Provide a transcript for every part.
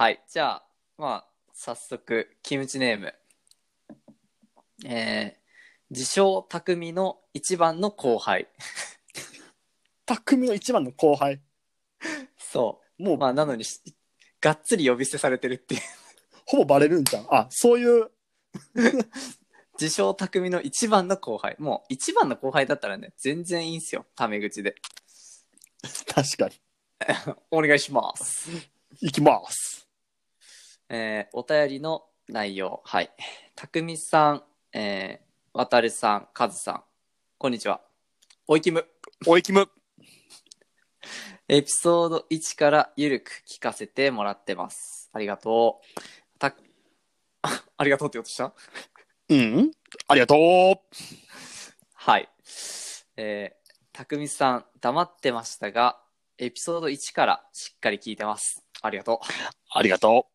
はい。じゃあ、まあ、早速、キムチネーム。えー、自称匠の一番の後輩。匠の一番の後輩？そう。もう、まあ、なのにし、がっつり呼び捨てされてるっていう。ほぼバレるんじゃん。あ、そういう、自称匠の一番の後輩。もう、一番の後輩だったらね、全然いいんすよ。タメ口で。確かに。お願いします。いきます。えーお便りの内容。はい。たくみさん、えー、わたるさん、かずさん。こんにちは。おいきむ。おいきむ。エピソード1からゆるく聞かせてもらってます。ありがとう。た、あ ありがとうって言おうとした？うん。ありがとう。はい。えー、たくみさん、黙ってましたが、エピソード1からしっかり聞いてます。ありがとう。ありがと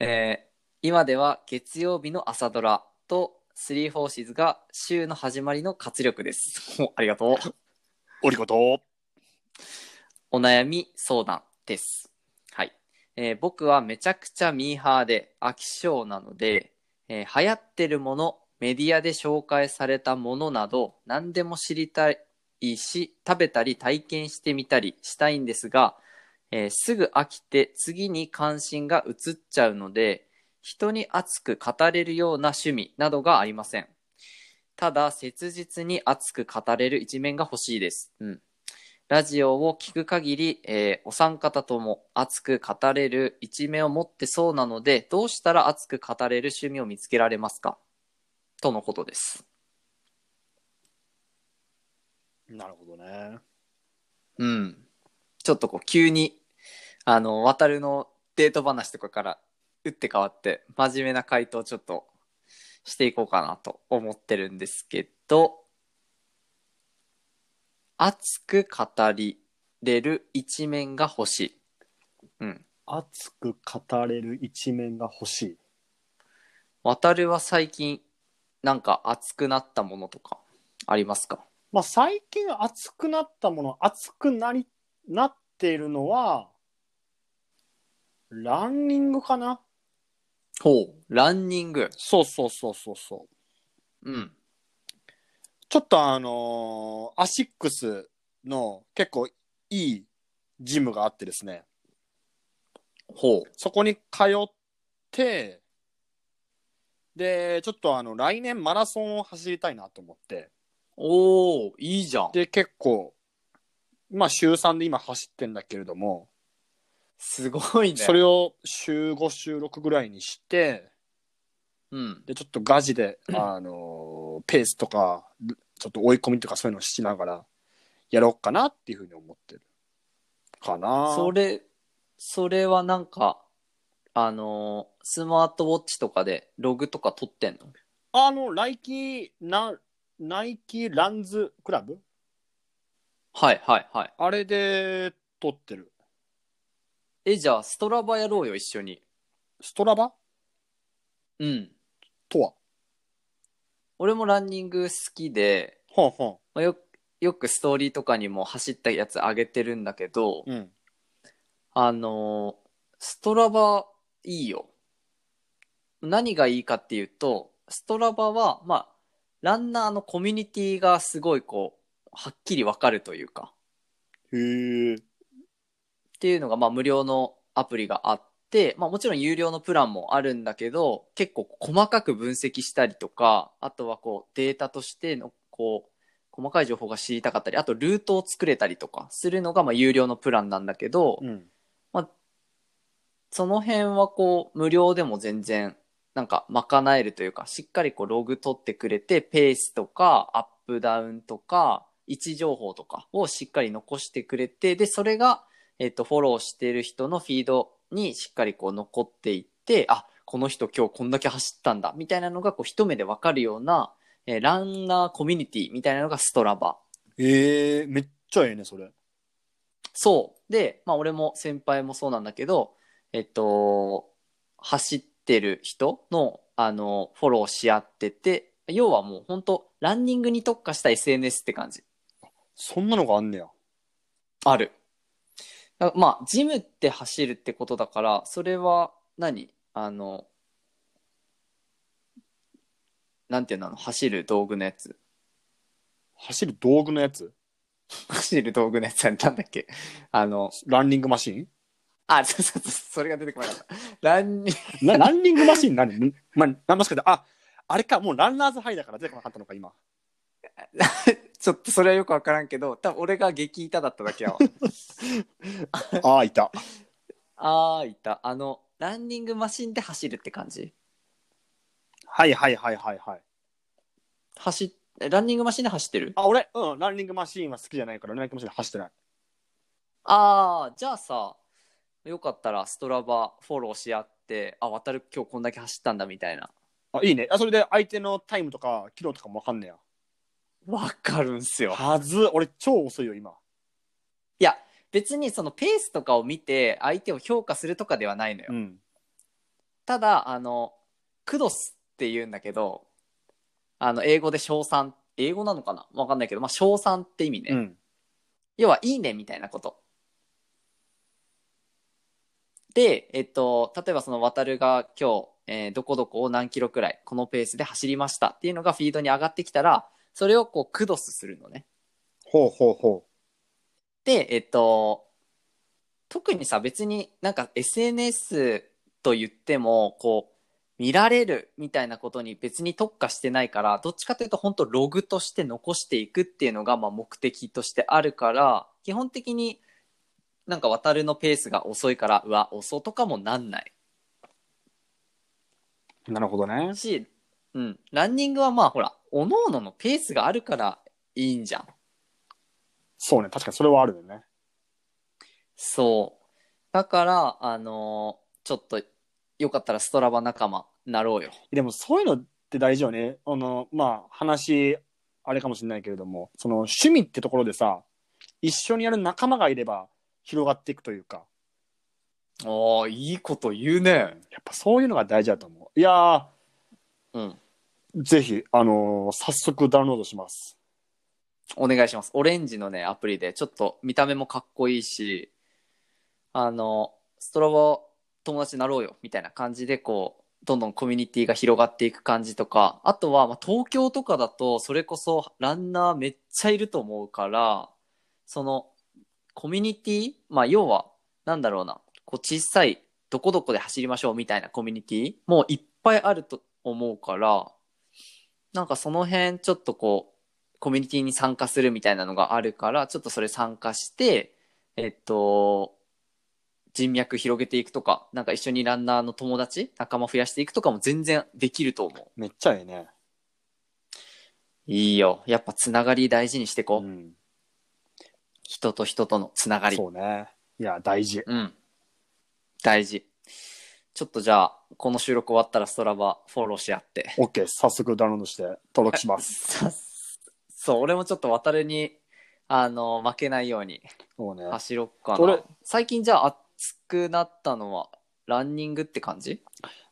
えー今では月曜日の朝ドラとスリーフォーシーズが週の始まりの活力です。ありがとう。う。ありがとお悩み相談です。はい。えー僕はめちゃくちゃミーハーで飽き性なので、えー流行ってるもの、メディアで紹介されたものなど何でも知りたいし、食べたり体験してみたりしたいんですが、えーすぐ飽きて次に関心が移っちゃうので、人に熱く語れるような趣味などがありません。ただ、切実に熱く語れる一面が欲しいです。うん。ラジオを聞く限り、えーお三方とも熱く語れる一面を持ってそうなので、どうしたら熱く語れる趣味を見つけられますか？とのことです。う。なるほどね。うん。ちょっとこう、急に、あの、渡るのデート話とかから打って変わって、真面目な回答をちょっとしていこうかなと思ってるんですけど、熱く語りれる一面が欲しい。うん。熱く語れる一面が欲しい。渡るは最近、なんか熱くなったものとかありますか？まあ、最近熱くなったもの、熱くなり、なっているのは、ランニングかな？ほう。ランニング。そうそうそうそうそう。うん。ちょっとあのーアシックスの結構いいジムがあってですね、ほう。そこに通って、で、ちょっとあの、来年マラソンを走りたいなと思って、おー、いいじゃん。で、結構、まあ週3で今走ってんだけれども、すごいね。それを週5、週6ぐらいにして、うん。で、ちょっとガジで、あのーペースとか、ちょっと追い込みとかそういうのをしながら、やろうかなっていうふうに思ってる。かなそれ、それはなんか、あのースマートウォッチとかでログとか取ってんの？あの、ナイキ、な、ナイキランズクラブはいはいはい。あれで撮ってる。え、じゃあ、ストラバやろうよ、一緒に。ストラバ？うん。とは？俺もランニング好きで、ほんほまあ、よよくストーリーとかにも走ったやつ上げてるんだけど、ん。うん。あのーストラバいいよ。何がいいかっていうと、ストラバは、まあ、ランナーのコミュニティがすごいこう、はっきりわかるというか、へえ。っていうのが、まあ、無料のアプリがあって、まあ、もちろん有料のプランもあるんだけど、結構細かく分析したりとか、あとはこう、データとしての、こう、細かい情報が知りたかったり、あとルートを作れたりとかするのが、まあ、有料のプランなんだけど、うん。その辺はこう、無料でも全然、なんか賄えるというか、しっかりこう、ログ取ってくれて、ペースとか、アップダウンとか、位置情報とかをしっかり残してくれて、で、それが、えっ、と、フォローしてる人のフィードにしっかりこう、残っていって、あ、この人今日こんだけ走ったんだ、みたいなのがこう、一目でわかるような、えーランナーコミュニティみたいなのがストラバ。ええめっちゃええね、それ。そう。で、まあ俺も先輩もそうなんだけど、えっと、走ってる人の、あの、フォローし合ってて、要はもう本当ランニングに特化した SNS って感じ。そんなのがあんねや。ある。あまあ、ジムって走るってことだから、それは何？あの、なんていうの？走る道具のやつ。走る道具のやつ？走る道具のやつはなんだっけ？あの、ランニングマシン？あ、そうそうそう、それが出てこなかった。ランニング、なランニングマシン？何？んまあ、なんもしかして、あ、あれか、もうランナーズハイだから出てこなかったのか、今。ちょっとそれはよくわからんけど、多分俺が激痛だっただけやわ。ああ、いた。あー、いた。あの、ランニングマシンで走るって感じはいはいはいはいはい。走っ、えランニングマシンで走ってる？あ、俺、うん、ランニングマシンは好きじゃないから、ランニングマシンで走ってない。あー、じゃあさ、よかったらストラバフォローし合って、あ、渡る今日こんだけ走ったんだみたいな。あ、いいね。あ、それで相手のタイムとか、キロとかもわかんねや。わかるんすよ。はず、俺超遅いよ、今。いや、別にそのペースとかを見て相手を評価するとかではないのよ。うん。ただ、あの、クドスって言うんだけど、あの、英語で賞賛、英語なのかな？わかんないけど、まあ、賞賛って意味ね。うん。要は、いいねみたいなこと。で、えっと、例えばその渡るが今日、えーどこどこを何キロくらい、このペースで走りましたっていうのがフィードに上がってきたら、それをこう、クドスするのね。ほうほうほで、えっと、特にさ、別になんか SNS と言っても、こう、見られるみたいなことに別に特化してないから、どっちかというと本当ログとして残していくっていうのがまあ目的としてあるから、基本的になんか渡るのペースが遅いから、うわ、遅とかもなんないう。なるほどね。し、うん、ランニングはまあほら、各々のペースがあるからいいんじゃん。そうね、確かにそれはあるよね。そう。だから、あのーちょっと、よかったらストラバ仲間なろうよ。でもそういうのって大事よね。あの、まあ、話、あれかもしれないけれども、その趣味ってところでさ、一緒にやる仲間がいれば広がっていくというか、ああ、いいこと言うね。やっぱそういうのが大事だと思う。いやうん。ぜひ、あのー早速ダウンロードします。お願いします。オレンジのね、アプリで、ちょっと見た目もかっこいいし、あの、ストラバ友達になろうよ、みたいな感じで、こう、どんどんコミュニティが広がっていく感じとか、あとは、まあ、東京とかだと、それこそランナーめっちゃいると思うから、その、コミュニティまあ、要は、なんだろうな、こう、小さい、どこどこで走りましょうみたいなコミュニティもういっぱいあると思うから、なんかその辺、ちょっとこう、コミュニティに参加するみたいなのがあるから、ちょっとそれ参加して、えっと、人脈広げていくとか、なんか一緒にランナーの友達、仲間増やしていくとかも全然できると思めっちゃええね。う。いいよ。やっぱつながり大事にしてこう。ん。人と人とのつながり。そうね。いや、大事。うん。大事。ちょっとじゃあ、この収録終わったらストラバフォローし合って。OK、早速ダウンロードして登録します。さそう、俺もちょっと渡るに、あの、負けないようにそうね。走ろっか俺な。最近じゃあ暑くなったのは、ランニングって感じ？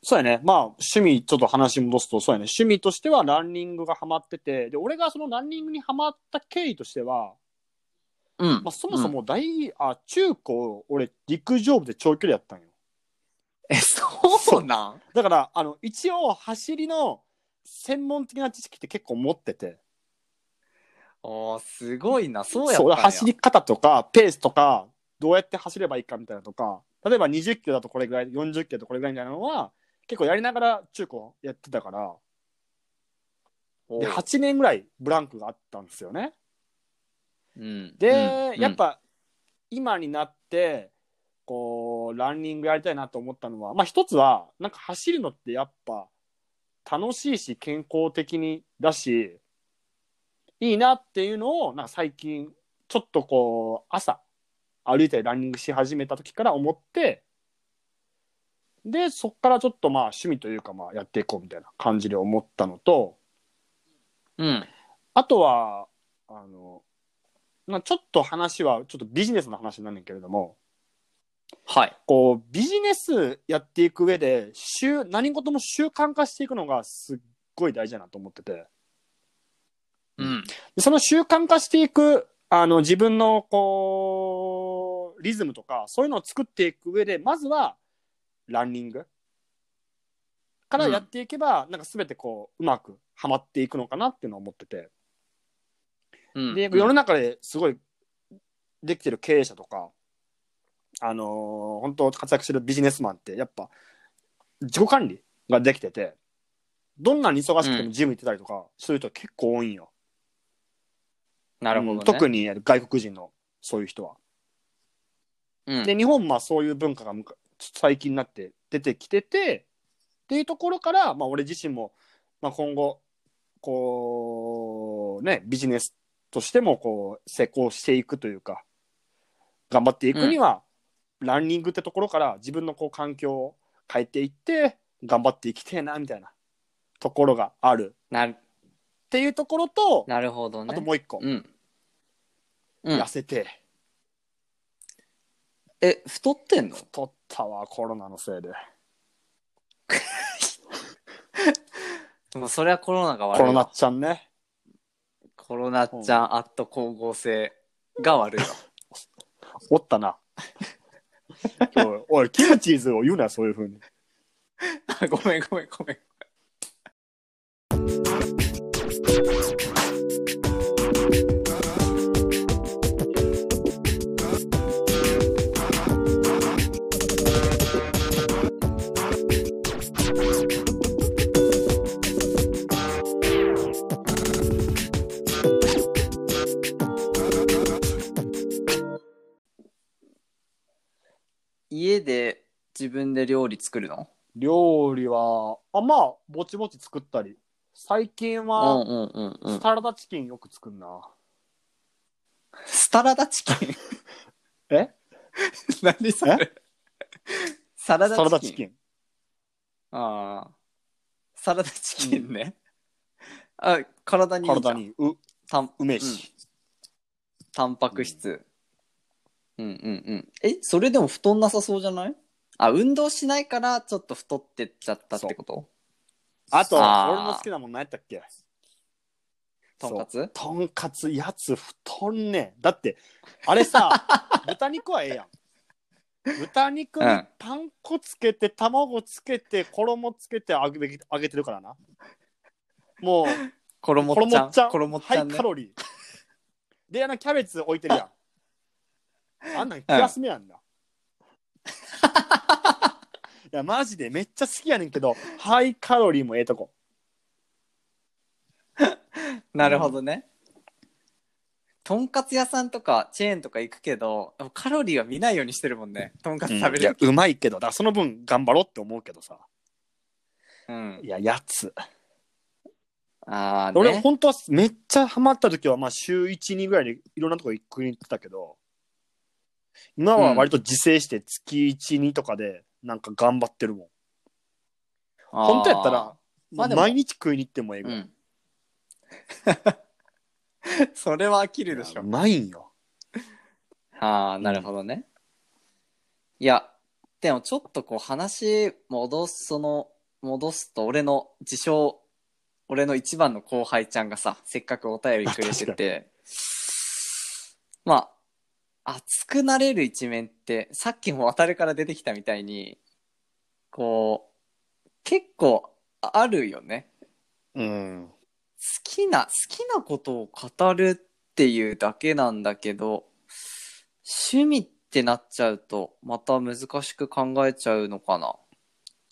そうやね。まあ、趣味、ちょっと話戻すと、そうやね。趣味としてはランニングがハマってて、で、俺がそのランニングにハマった経緯としては、うん。まあ、そもそも大、あ、中高、俺、陸上部で長距離やったんよ。え、そうなん？だから、あの、一応、走りの専門的な知識って結構持ってて、あーすごいな。そうやったそう、んや。走り方とか、ペースとか、どうやって走ればいいかみたいなとか、例えば20キロだとこれぐらい、40キロだとこれぐらいみたいなのは、結構やりながら中高やってたから、おうで、8年ぐらいブランクがあったんですよね。うん。で、うんやっ、ぱ今になってこうランニングやりたいなと思ったのはまあ一つはなんか走るのってやっぱ楽しいし健康的にだしいいなっていうのをなんか最近ちょっとこう朝歩いたりランニングし始めた時から思ってでそっからちょっとまあ趣味というかまあやっていこうみたいな感じで思ったのとうん。あとは、あの、まあ、ちょっと話は、ちょっとビジネスの話になるんだけれども、はい。こう、ビジネスやっていく上で、習、何事も習慣化していくのがすっごい大事だなと思ってて、うん。でその習慣化していく、あの、自分の、こリズムとかそういうのを作っていく上でまずはランニングからやっていけば、なんか全てこううまくはまっていくのかなっていうのを思ってて。うん。で世の中ですごいできてる経営者とかあのー本当活躍してるビジネスマンってやっぱ自己管理ができててどんなに忙しくてもジム行ってたりとかそういう人結構多いんよ。なるほど、ねうん特に外国人のそういう人は。うんで日本まあそういう文化が最近になって出てきててっていうところから、まあ、俺自身も、まあ、今後こうねビジネスとしてもこう成功していくというか頑張っていくには、ランニングってところから自分のこう環境を変えていって頑張っていきてえなみたいなところがある。なるっていうところと、なるほどね。あともう一個、うん、うん。痩、せて。え太ってんの？太ったわコロナのせいで。で もそれはコロナが悪いわ。コロナっちゃんね。コロナちゃんアット光合成が悪いわ。おったな。今日おい、キムチーズを言うな、そういうふうに。あごめんごめんごめん家で自分で料理作るの？料理は、あ、まあ、ぼちぼち作ったり。最近うんは、うんうんうん。サラダチキンよく作るな。スタラダチキン？え？何それ？サラダチキン。サラダチキン。ああ。サラダチキンね、あ体にいいじゃん体にう、たん梅し。タンパク質うんうんうん。えそれでも太んなさそうじゃない？あ運動しないからちょっと太ってっちゃったってこと？あと、あー。俺の好きなもん何やったっけ？とんかつ？とんかつ、やつ太んねだって、あれさ、豚肉はええやん。豚肉にうん。パン粉つけて、卵つけて、衣つけて揚げ揚げてるからな。もう、衣っちゃん。衣っちゃん。ちゃんね。カロリー。で、あのキャベツ置いてるやん。あんなん気休めやんな。いや、マジでめっちゃ好きやねんけど、ハイカロリーもええとこ。なるほどね、とんかつ屋さんとかチェーンとか行くけどカロリーは見ないようにしてるもんねとんかつ食べいやる、うまいけど、だその分頑張ろうって思うけどさ。うんいや、やつ。ああね俺、本当はめっちゃハマった時は、まあ、週1、2ぐらいでいろんなとこ行くに行ってたけど、今は割と自制して月1、2とかで、なんか頑張ってるもん。本当やったら、まあでも。毎日食いに行ってもええぐらい。うん。それは飽きるでしょ。うまいんよ。ああなるほどね、いやでもちょっとこう話戻すその戻すと俺の自称俺の一番の後輩ちゃんがさせっかくお便りくれてて。まあ熱くなれる一面ってさっきも渡るから出てきたみたいにこう結構あるよねうん。好きな好きなことを語るっていうだけなんだけど趣味ってなっちゃうとまた難しく考えちゃうのかな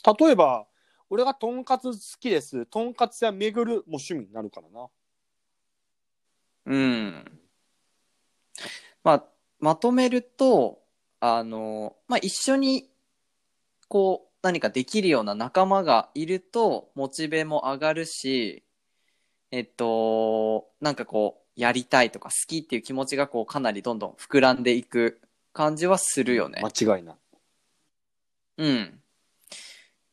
例えば、俺がとんかつ好きです。とんかつ屋巡るも趣味になるからな。うんまあまとめるとあのまあ一緒にこう何かできるような仲間がいるとモチベも上がるしえっとなんかこうやりたいとか好きっていう気持ちがこうかなりどんどん膨らんでいく感じはするよね。間違いない。うん。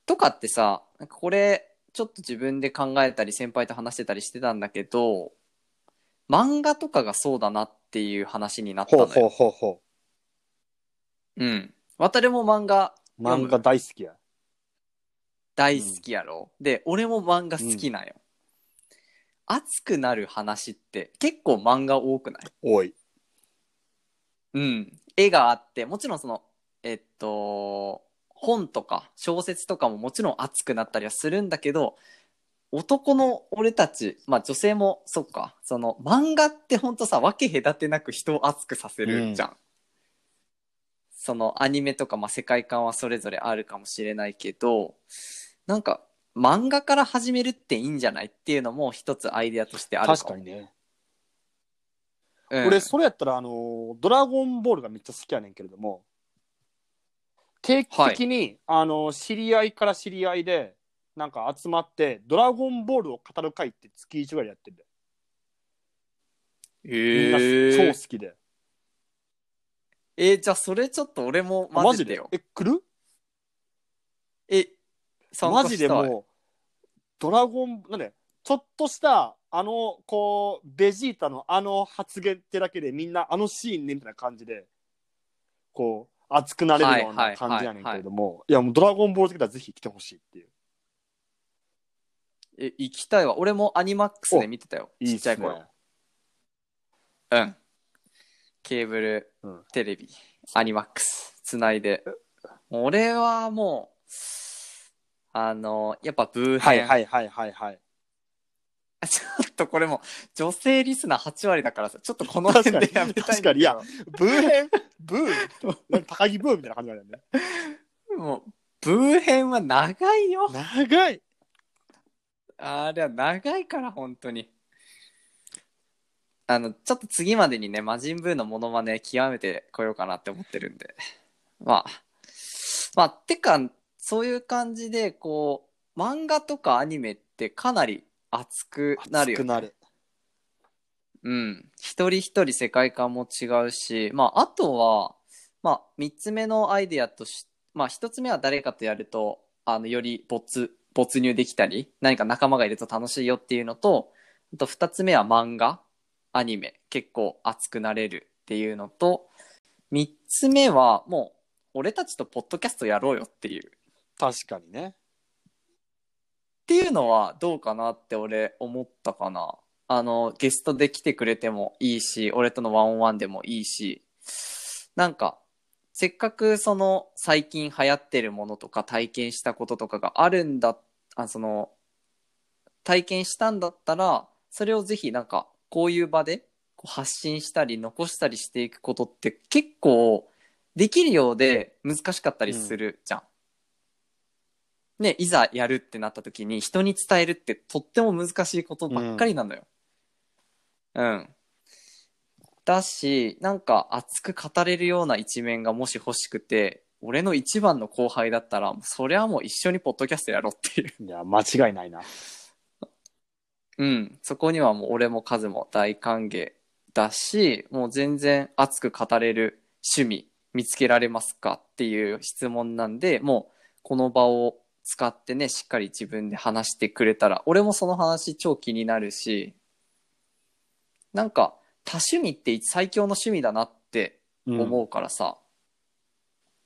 とかってさ、なんかこれ、ちょっと自分で考えたり、先輩と話してたりしてたんだけど、漫画とかがそうだなっていう話になったのよ。ほうほうほうほうん。渡るも漫画う。漫画大好きや。大好きやろ？で、俺も漫画好きなんよ。熱くなる話って結構漫画多くない？多い。うん。絵があって、もちろんその、えっと、本とか小説とかももちろん熱くなったりはするんだけど、男の俺たち、まあ女性もそっか、その漫画ってほんとさ、分け隔てなく人を熱くさせるじゃん。そのアニメとか、まあ世界観はそれぞれあるかもしれないけど、なんか漫画から始めるっていいんじゃないっていうのも一つアイデアとしてある確かにね。うん。俺、それやったら、あの、ドラゴンボールがめっちゃ好きやねんけれども、定期的に、あの、知り合いから知り合いで、なんか集まって、ドラゴンボールを語る会って月1ぐらいやってるんだよ。みんな超好きで。えーじゃあそれちょっと俺もマジで？よ。え、来る？え、参マジでもう、ドラゴン、なんで、ちょっとした、あの、こう、ベジータのあの発言ってだけでみんなあのシーンねみたいな感じで、こう、熱くなれるような感じやねんけれども、いや、もうドラゴンボール好きだらぜひ来てほしいっていう。え、行きたいわ。俺もアニマックスで見てたよ。ちっちゃい頃。うん。ケーブルうんテレビ、アニマックス、つないで。俺はもう、あの、やっぱブー編。はいはいはいはいはい。ちょっとこれも、女性リスナー8割だからさ、ちょっとこの辺でやめたいんだけど。確かにいやブー編ブー？なんか高木ブーみたいな感じなんだよね。もう、ブー編は長いよ。長いあれは長いから、本当に。あの、ちょっと次までにね、魔人ブーのモノマネ極めてこようかなって思ってるんで。まあ。まあ、てか、そういう感じで、こう、漫画とかアニメってかなり熱くなるよね。熱くなる。うん。一人一人世界観も違うし、まあ、あとは、まあ、三つ目のアイデアとし、まあ、一つ目は誰かとやると、あの、より没、没入できたり、何か仲間がいると楽しいよっていうのと、あと二つ目は漫画、アニメ、結構熱くなれるっていうのと、三つ目はもう、俺たちとポッドキャストやろうよっていう。確かにね。っていうのはどうかなって俺思ったかな。あの、ゲストで来てくれてもいいし、俺とのワンオンワンでもいいし、なんか、せっかくその最近流行ってるものとか体験したこととかがあるんだ、あ、その、体験したんだったら、それをぜひなんか、こういう場でこう発信したり残したりしていくことって結構できるようで難しかったりするじゃん。ね、いざやるってなった時に人に伝えるってとっても難しいことばっかりなのよ。うん。だし、なんか熱く語れるような一面がもし欲しくて、俺の一番の後輩だったら、それはもう一緒にポッドキャストやろうっていう。いや、間違いないな。うん。そこにはもう俺もカズも大歓迎だし、もう全然熱く語れる趣味見つけられますかっていう質問なんで、もうこの場を使ってね、しっかり自分で話してくれたら、俺もその話超気になるし、なんか多趣味って最強の趣味だなって思うからさ、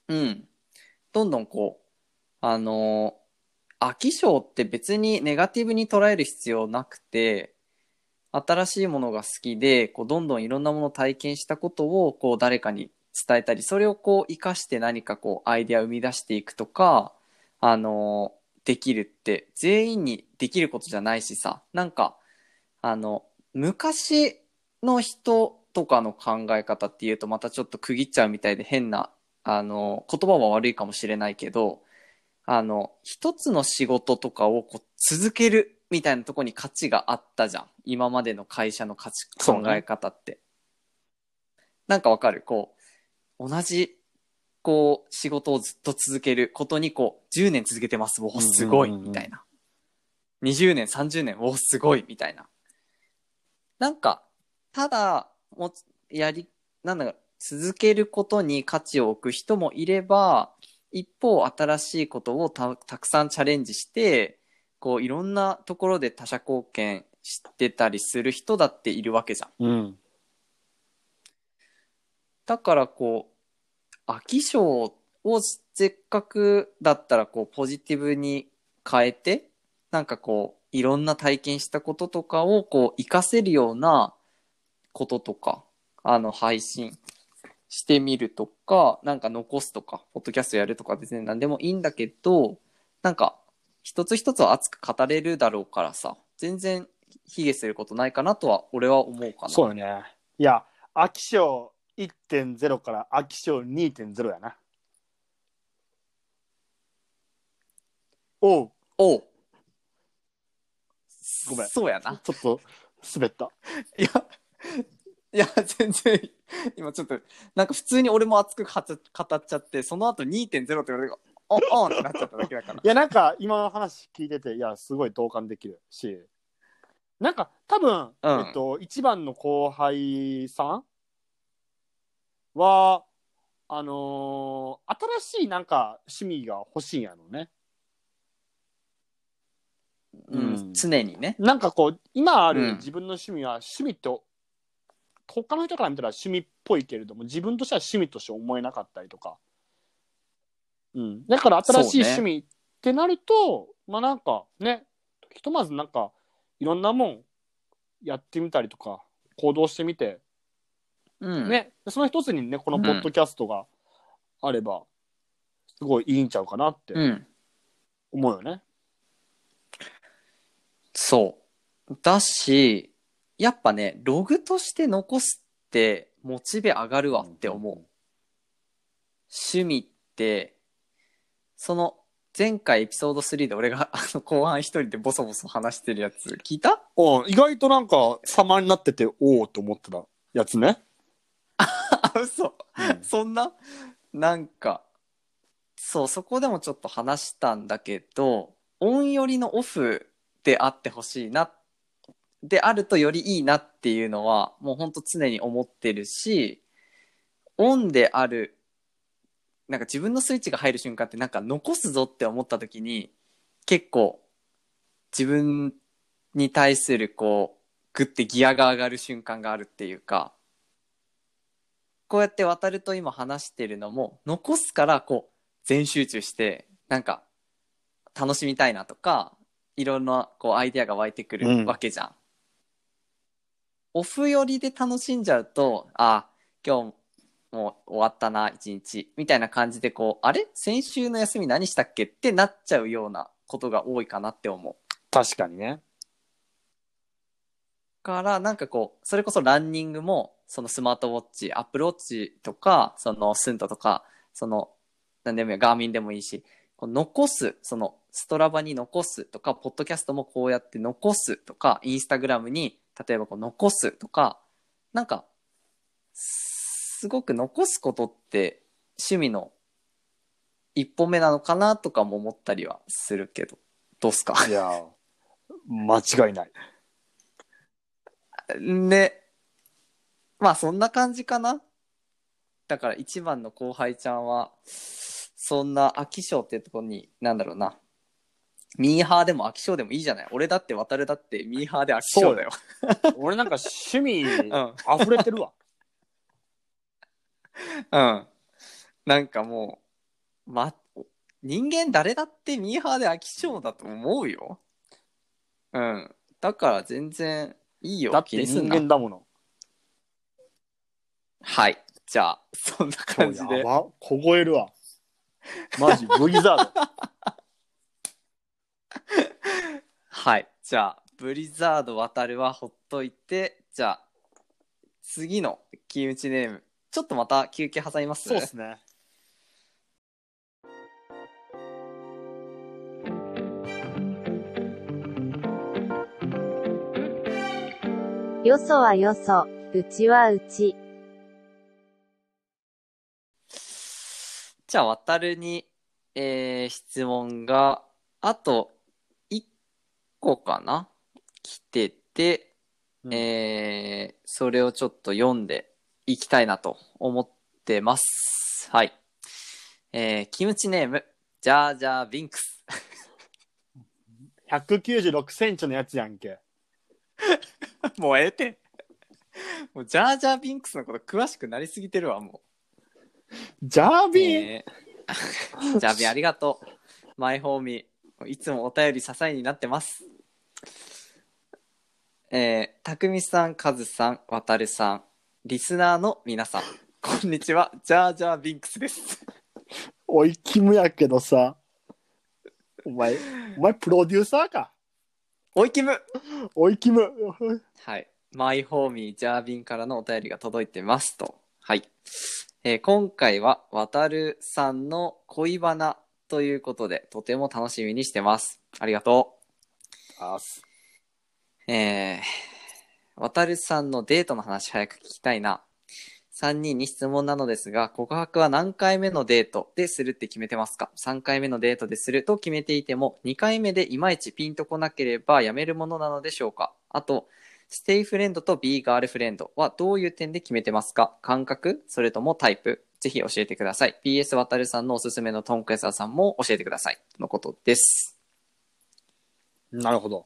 うん。どんどんこう、あの飽き性って別にネガティブに捉える必要なくて、新しいものが好きで、こう、どんどんいろんなものを体験したことを、こう、誰かに伝えたり、それをこう、活かして何かこう、アイデアを生み出していくとか、あのできるって、全員にできることじゃないしさ、なんか、あの、昔の人とかの考え方っていうとまたちょっと区切っちゃうみたいで変な、あの、言葉は悪いかもしれないけど、あの、一つの仕事とかをこう続けるみたいなところに価値があったじゃん。今までの会社の価値、考え方って。なんかわかる？こう、同じ、こう、仕事をずっと続けることに、こう、10年続けてます。おすごい、みたいな。20年、30年、おすごい、みたいな。なんか、ただ、もつやり、なんだか、続けることに価値を置く人もいれば、一方、新しいことをたたくさんチャレンジして、こう、いろんなところで他者貢献してたりする人だっているわけじゃん。うん。だからこう、飽き性をせっかくだったらこう、ポジティブに変えて、なんかこう、いろんな体験したこととかをこう、活かせるようなこととか、あの、配信してみるとか、なんか残すとか、ポッドキャストやるとか別に何でもいいんだけど、なんか、一つ一つは熱く語れるだろうからさ、全然卑下することないかなとは、俺は思うかな。そうよね。いや、飽き性1.0から飽き性2.0やな。おう、おうごめんそうやな。ちょっと滑った。いや、いや、全然、今ちょっと、なんか普通に俺も熱く語っ語っちゃって、その後2.0って言われて、あ、あってなっちゃっただけだから。いや、なんか今の話聞いてて、いや、すごい同感できるし、なんか多分、うんえっと、一番の後輩さんは、あのー新しいなんか趣味が欲しいんやろね。うん、うん常にね。なんかこう、今あうんる自分の趣味は、趣味と、他の人から見たら趣味っぽいけれども、自分としては趣味として思えなかったりとか。うん。だから新しい趣味ってなると、まあなんかね、ひとまずなんか、いろんなもんやってみたりとか、行動してみて、うん。ね、でその一つにね、このポッドキャストがあれば、すごいいいんちゃうかなってうん。思うよね。そう。だし、やっぱね、ログとして残すって、モチベ上がるわって思う。趣味って、その、前回エピソード3で俺が あの後半一人でボソボソ話してるやつ聞いた？うん、意外となんか様になってて、おおと思ってたやつね。あ、嘘。うんそんな？なんか、そう、そこでもちょっと話したんだけど、オンよりのオフであってほしいな、であるとよりいいなっていうのは、もうほんと常に思ってるし、オンである、なんか自分のスイッチが入る瞬間ってなんか残すぞって思った時に、結構自分に対するこう、グッてギアが上がる瞬間があるっていうか、こうやって渡ると今話してるのも、残すからこう、全集中して、なんか、楽しみたいなとか、いろんなこうアイデアが湧いてくうんるわけじゃん。オフ寄りで楽しんじゃうと、あ、今日もう終わったな、一日、みたいな感じでこう、あれ？先週の休み何したっけ？ってなっちゃうようなことが多いかなって思う。確かにね。から、なんかこう、それこそランニングも、そのスマートウォッチ、アップルウォッチとか、そのスントとか、その、なんでもいい、ガーミンでもいいし、こう残す、その、ストラバに残すとか、ポッドキャストもこうやって残すとか、インスタグラムに、例えばこう残すとか、なんか、すごく残すことって、趣味の一歩目なのかなとかも思ったりはするけど、どうっすか？いや、間違いない。ね。まあそんな感じかな。だから一番の後輩ちゃんは、そんな飽き性ってとこに、なんだろうな。ミーハーでも飽き性でもいいじゃない。俺だって渡るだってミーハーで飽き性だよ。俺なんか趣味ん溢れてるわ。うん。なんかもう、ま、人間誰だってミーハーで飽き性だと思うよ。うん。だから全然いいよ。だって人気にすんな間だもの。はい。じゃあ、そんな感じでや。ば凍えるわ。マジ、ブリザード。はい。じゃあ、ブリザード渡るはほっといて、じゃあ、次のキムチネーム。ちょっとまた休憩挟みます？そうっすね。よそはよそ、うちはうち。じゃあ、渡るに、えー、質問が、あと、1個かな？来てて、うんえー、それをちょっと読んでいきたいなと思ってます。はい。えー、キムチネーム、ジャージャービンクス。196センチのやつやんけ。もうええて。もうジャージャービンクスのこと詳しくなりすぎてるわ、もジャーう。ビン、えー ジャービンありがとう。マイホーミー。いつもお便り支えになってます。えー、たくみさん、かずさん、わたるさん、リスナーの皆さん、こんにちは、ジャージャービンクスです。おい、キムやけどさ。お前、お前プロデューサーか？おいきむおい、キム。はい。マイホーミージャービンからのお便りが届いてますと。はい。えー今回は、渡るさんの恋バナということで、とても楽しみにしてます。ありがとあす。えー、渡るさんのデートの話早く聞きたいな。3人に質問なのですが、告白は何回目のデートでするって決めてますか ?3 回目のデートですると決めていても、2回目でいまいちピンとこなければやめるものなのでしょうか？あと、ステイフレンドと B ガールフレンドはどういう点で決めてますか？感覚？それともタイプ？ぜひ教えてください。PS 渡るさんのおすすめのトンクエサさんも教えてください。のことです。なるほど。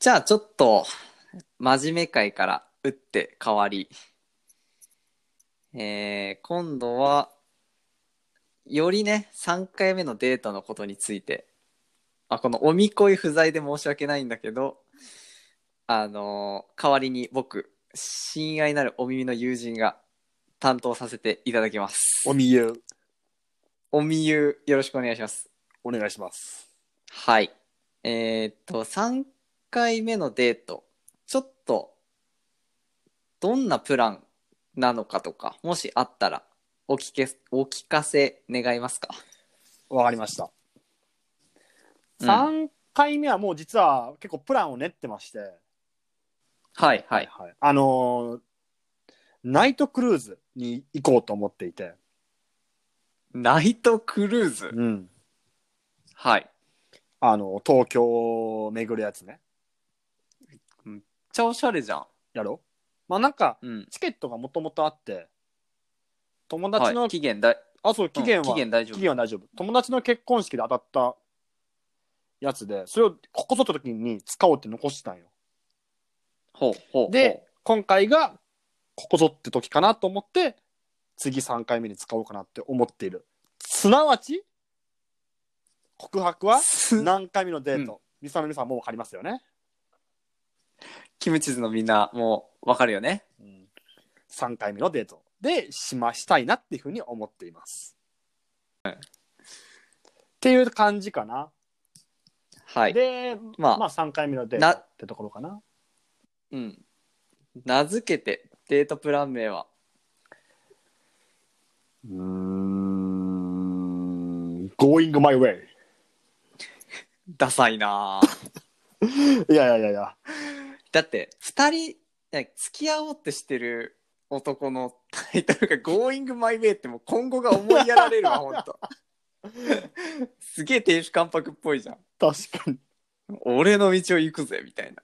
じゃあちょっと、真面目会から打って変わり。えー、今度は、よりね、3回目のデートのことについて、あ、このおみこい不在で申し訳ないんだけど、あのー代わりに僕、親愛なるお耳の友人が担当させていただきます。おみゆ、おみゆ、よろしくお願いします。お願いします。はい。えーっと、3回目のデート。ちょっと、どんなプランなのかとか、もしあったら、お聞け、お聞かせ願いますか？わかりました。うん3回目はもう実は結構プランを練ってまして。はい、はい。はい。あのーナイトクルーズに行こうと思っていて。ナイトクルーズ？うん。はい。あの、東京を巡るやつね。めっちゃおしゃれじゃん。やろ？まあなんか、うん。チケットがもともとあって、友達の、はい、期限だい、あ、そう、期限は、うん期限大丈夫期限は大丈夫。友達の結婚式で当たったやつで、それをここぞった時に使おうって残してたんよ。ほう、ほう。で、今回がここぞって時かなと思って、次3回目に使おうかなって思っている。すなわち、告白はす何回目のデート、リスナーの皆さんもう分かりますよね？キムチズのみんな、もう、わかるよね。3回目のデートでしましたいなっていうふうに思っています。っていう感じかな。はい。で、まあまあ、3回目のデートなってところかな。うん。名付けて、デートプラン名は、うーん、going my way。ダサいなぁ いやいやいやいや。だって、二人、ね付き合おうってしてる男のタイトルが Going My Way ってもう今後が思いやられるわ、ほんと。すげえ亭主関白っぽいじゃん。確かに。俺の道を行くぜ、みたいな。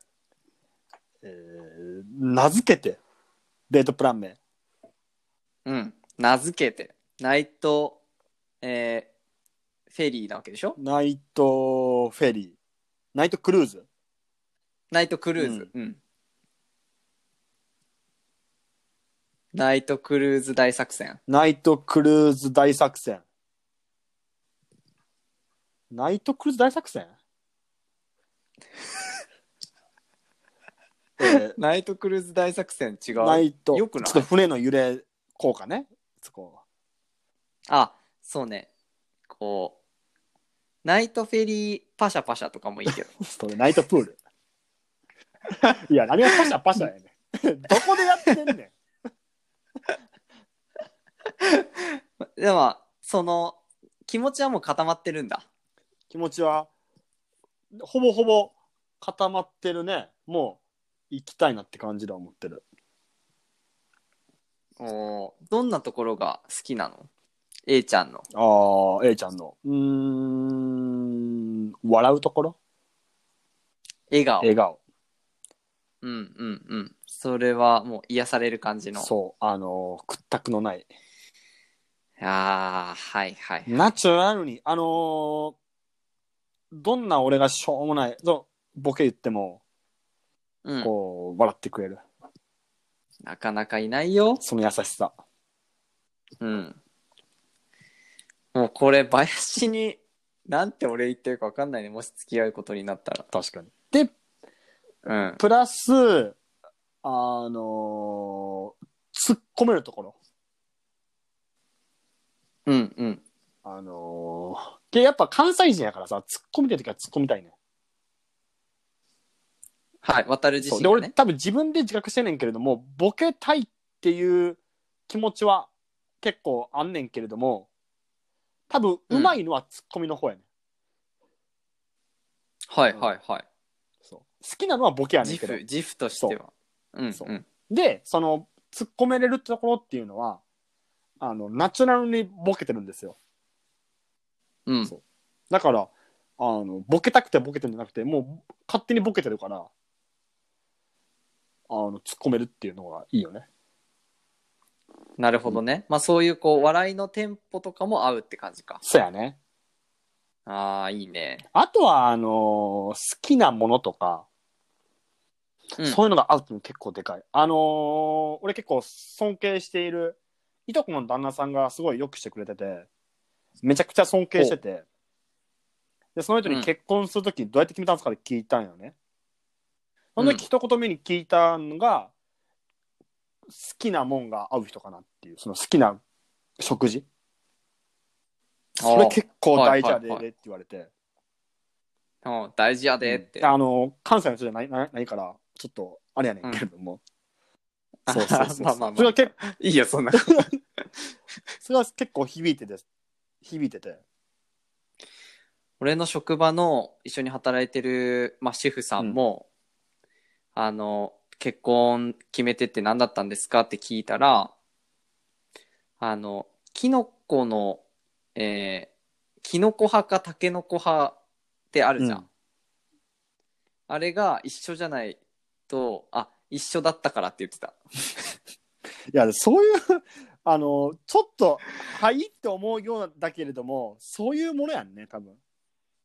えー名付けて、デートプラン名。うん。名付けて、ナイト、えー、フェリーなわけでしょ？ナイトフェリー。ナイトクルーズ。ナイトクルーズ。うん。ナイトクルーズ大作戦。ナイトクルーズ大作戦。ナイトクルーズ大作戦？えナイトクルーズ大作戦違う。ーナイト、よくない？ちょっと船の揺れ効果ね。そこあ、そうね。こう、ナイトフェリーパシャパシャとかもいいけど。それナイトプール。いや、何がパシャパシャやねん。どこでやってんねん。でも、その、気持ちはもう固まってるんだ。気持ちは、ほぼほぼ固まってるね。もう、行きたいなって感じで思ってる。おーどんなところが好きなの ?A ちゃんの。ああ、A ちゃんの。うーん、笑うところ？笑顔。笑顔。うんうんうん。それはもう癒される感じの。そう、あのー屈託のない。ああ、はいはい。ナチュラルに、あのーどんな俺がしょうもない、そうボケ言っても、うん。こう、笑ってくれる。なかなかいないよ。その優しさ。うん。もうこれ、林に、なんて俺言ってるか分かんないね。もし付き合うことになったら。確かに。で、うん。プラス、あのー突っ込めるところ。うんうん。あのー、でやっぱ関西人やからさ、突っ込みたいときは突っ込みたいね。はい、渡る自そうで、俺。多分自分で自覚してんねんけれども、ボケたいっていう気持ちは結構あんねんけれども、多分うまいのはツッコミの方やねん。はいはいはい。きなのはボケやねんけど自負、。自負としては。うんそううん。で、その突っ込めれるところっていうのは、あの、ナチュラルにボケてるんですよ。うんそうだから、あの、ボケたくてボケてるんじゃなくて、もう勝手にボケてるから、あの、突っ込めるっていうのがいいよね。なるほどね。まあそういうこう、笑いのテンポとかも合うって感じか。そうやね。ああ、いいね。あとは、あの好きなものとか、うんそういうのが合うって結構でかい。あのー俺結構尊敬している、いとこの旦那さんがすごいよくしてくれてて、めちゃくちゃ尊敬してて、で、その人に結婚するときどうやって決めたんですかって聞いたんよね。その時一言目に聞いたのが、好きなもんが合う人かなっていう、その好きな食事。それ結構大事やではいはいはいって言われて。うん、大事やでって。あの、関西の人じゃないないないから、ちょっと、あれやねんけれども。うんそうそうそう。まあまあまあそれは結いいよ、そんな。それは結構響いてて、響いてて。俺の職場の一緒に働いてる、まあ、主婦さんも、あの、結婚決めてって何だったんですかって聞いたら、あの、キノコの、えー、キノコ派かタケノコ派ってあるじゃん。うんあれが一緒じゃないと、あ、一緒だったからって言ってた。いや、そういう、あの、ちょっと、はいって思うようだけれども、そういうものやんね、多分。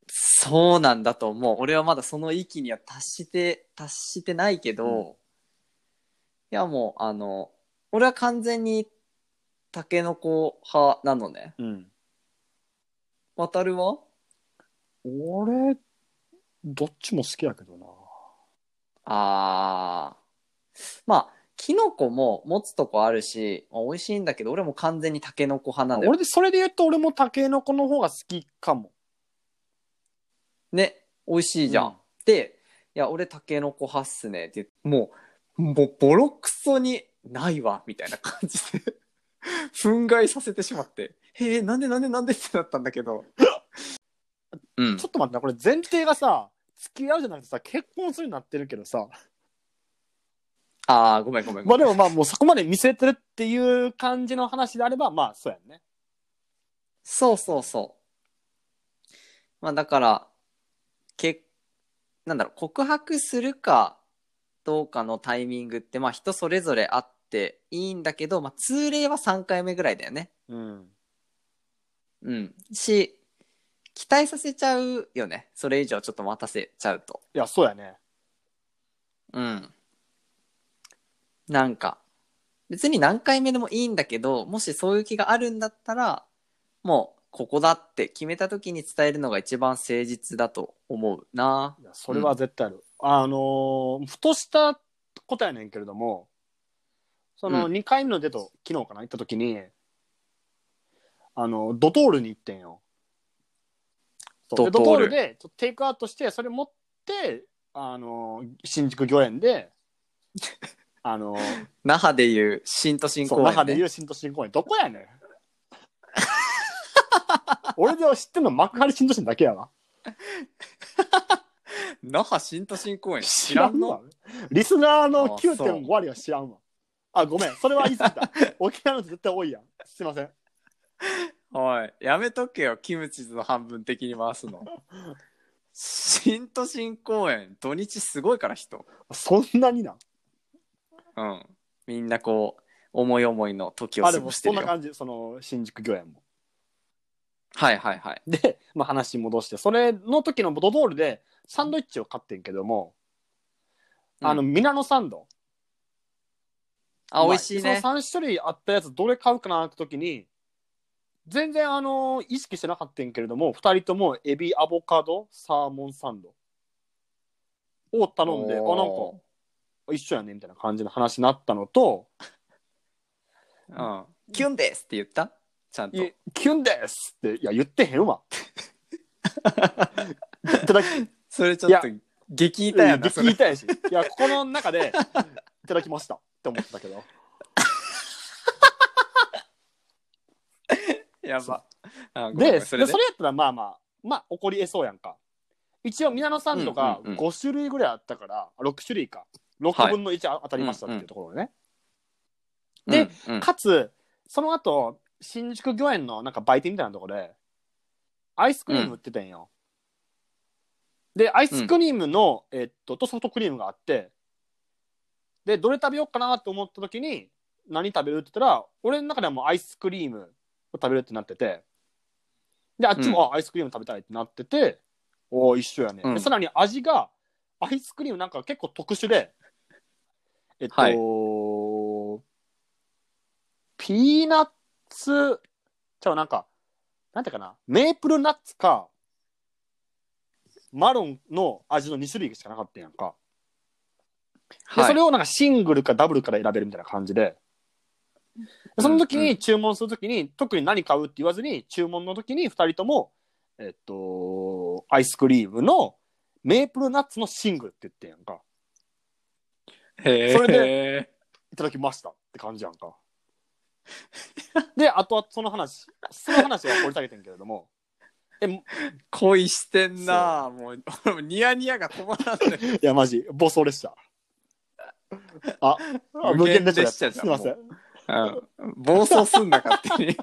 そうなんだと思う。俺はまだその域には達して、達してないけど、うんいやもう、あの、俺は完全にタケノコ派なのね。うん。渡るは？俺、どっちも好きやけどな。あー。まあ、キノコも持つとこあるし、まあ美味しいんだけど、俺も完全にタケノコ派なんだよ俺。で、それで言うと俺もタケノコの方が好きかも。ね、美味しいじゃん。うんで、いや、俺タケノコ派っすねって言って、もう、もうボロクソにないわ、みたいな感じで、憤慨させてしまって、へえ、なんでなんでなんでってなったんだけど。うんちょ。っと待ってな、これ前提がさ、付き合うじゃなくてさ、結婚するようになってるけどさ、ああ、ごめんごめんごめん。まあでもまあもうそこまで見据えてるっていう感じの話であれば、まあそうやんね。そうそうそう。まあだから、け、なんだろう、告白するかどうかのタイミングって、まあ人それぞれあっていいんだけど、まあ通例は3回目ぐらいだよね。うん。うん。し、期待させちゃうよね。それ以上ちょっと待たせちゃうと。いや、そうやね。うん。なんか、別に何回目でもいいんだけど、もしそういう気があるんだったら、もう、ここだって決めた時に伝えるのが一番誠実だと思うないやそれは絶対ある。あのーふとしたことやねんけれども、そのうん2回目のデート、昨日かな？行った時に、あの、ドトールに行ってんよ。そうでドトールドトールでちょっとテイクアウトして、それ持って、あのー新宿御苑で、あのー那覇でいう新都心そう、公園、ね。那覇でいう新都心公園。どこやねん。俺で知ってんの幕張新都心だけやわ。那覇新都心公園知知らんのわ。リスナーのあそう9.5割は知らんわ。あ、ごめん。それは言い過ぎた。沖縄の人絶対多いやん。すいません。おい、やめとけよ、キムチの半分的に回すの。新都心公園、土日すごいから人。そんなにな。うん。みんなこう、思い思いの時をあ、でも過ごして。そんな感じ。その、新宿御苑も。はいはいはい。で、まあ話戻して、それの時のドトールでサンドイッチを買ってんけども、あの、うんミラノサンド。あ、美味しいね。その3種類あったやつどれ買うかなって時に全然あの意識してなかったんやけれども2人ともエビアボカドサーモンサンドを頼んであなんかお一緒やねみたいな感じの話になったのとうん。キュンですって言った？ちゃんと。いキュンですって、いや、言ってへんわ。いただき、それちょっと激痛やな、いし。いや、ここの中で、いただきましたって思ってたけど。やば。あごめんごめで、んそれでそれで？それやったらまあまあ、まあ、起こり得そうやんか。一応、皆野さんとかうんうんうん5種類ぐらいあったから、あ6種類か。6分の1当たりましたっていうところでね。で、うんうんかつ、その後、新宿御苑のなんか売店みたいなところで、アイスクリーム売ってたんよ。で、アイスクリームの、えっと、とソフトクリームがあって、で、どれ食べようかなと思った時に、何食べるって言ったら、俺の中ではもうアイスクリームを食べるってなってて、で、あっちも、あアイスクリーム食べたいってなってて、おお一緒やね、うん。で。さらに味が、アイスクリームなんか結構特殊で、えっと、はい。ピーナッツ、じゃあなんか、なんていうかな、メープルナッツか、マロンの味の2種類しかなかったやんか。ではい。それをなんかシングルかダブルから選べるみたいな感じで、でその時に注文する時に、特に何買うって言わずに、注文の時に2人とも、えっと、アイスクリームのメープルナッツのシングルって言ってんやんか。へーそれいただきましたって感じやんか。で、あとはその話、その話は掘り下げてんけれども、え、恋してんなもう、俺 もニヤニヤが止まらんねいや、マジ、暴走列車。あ、あ無限列車すいません。うん。暴走すんな、勝手に。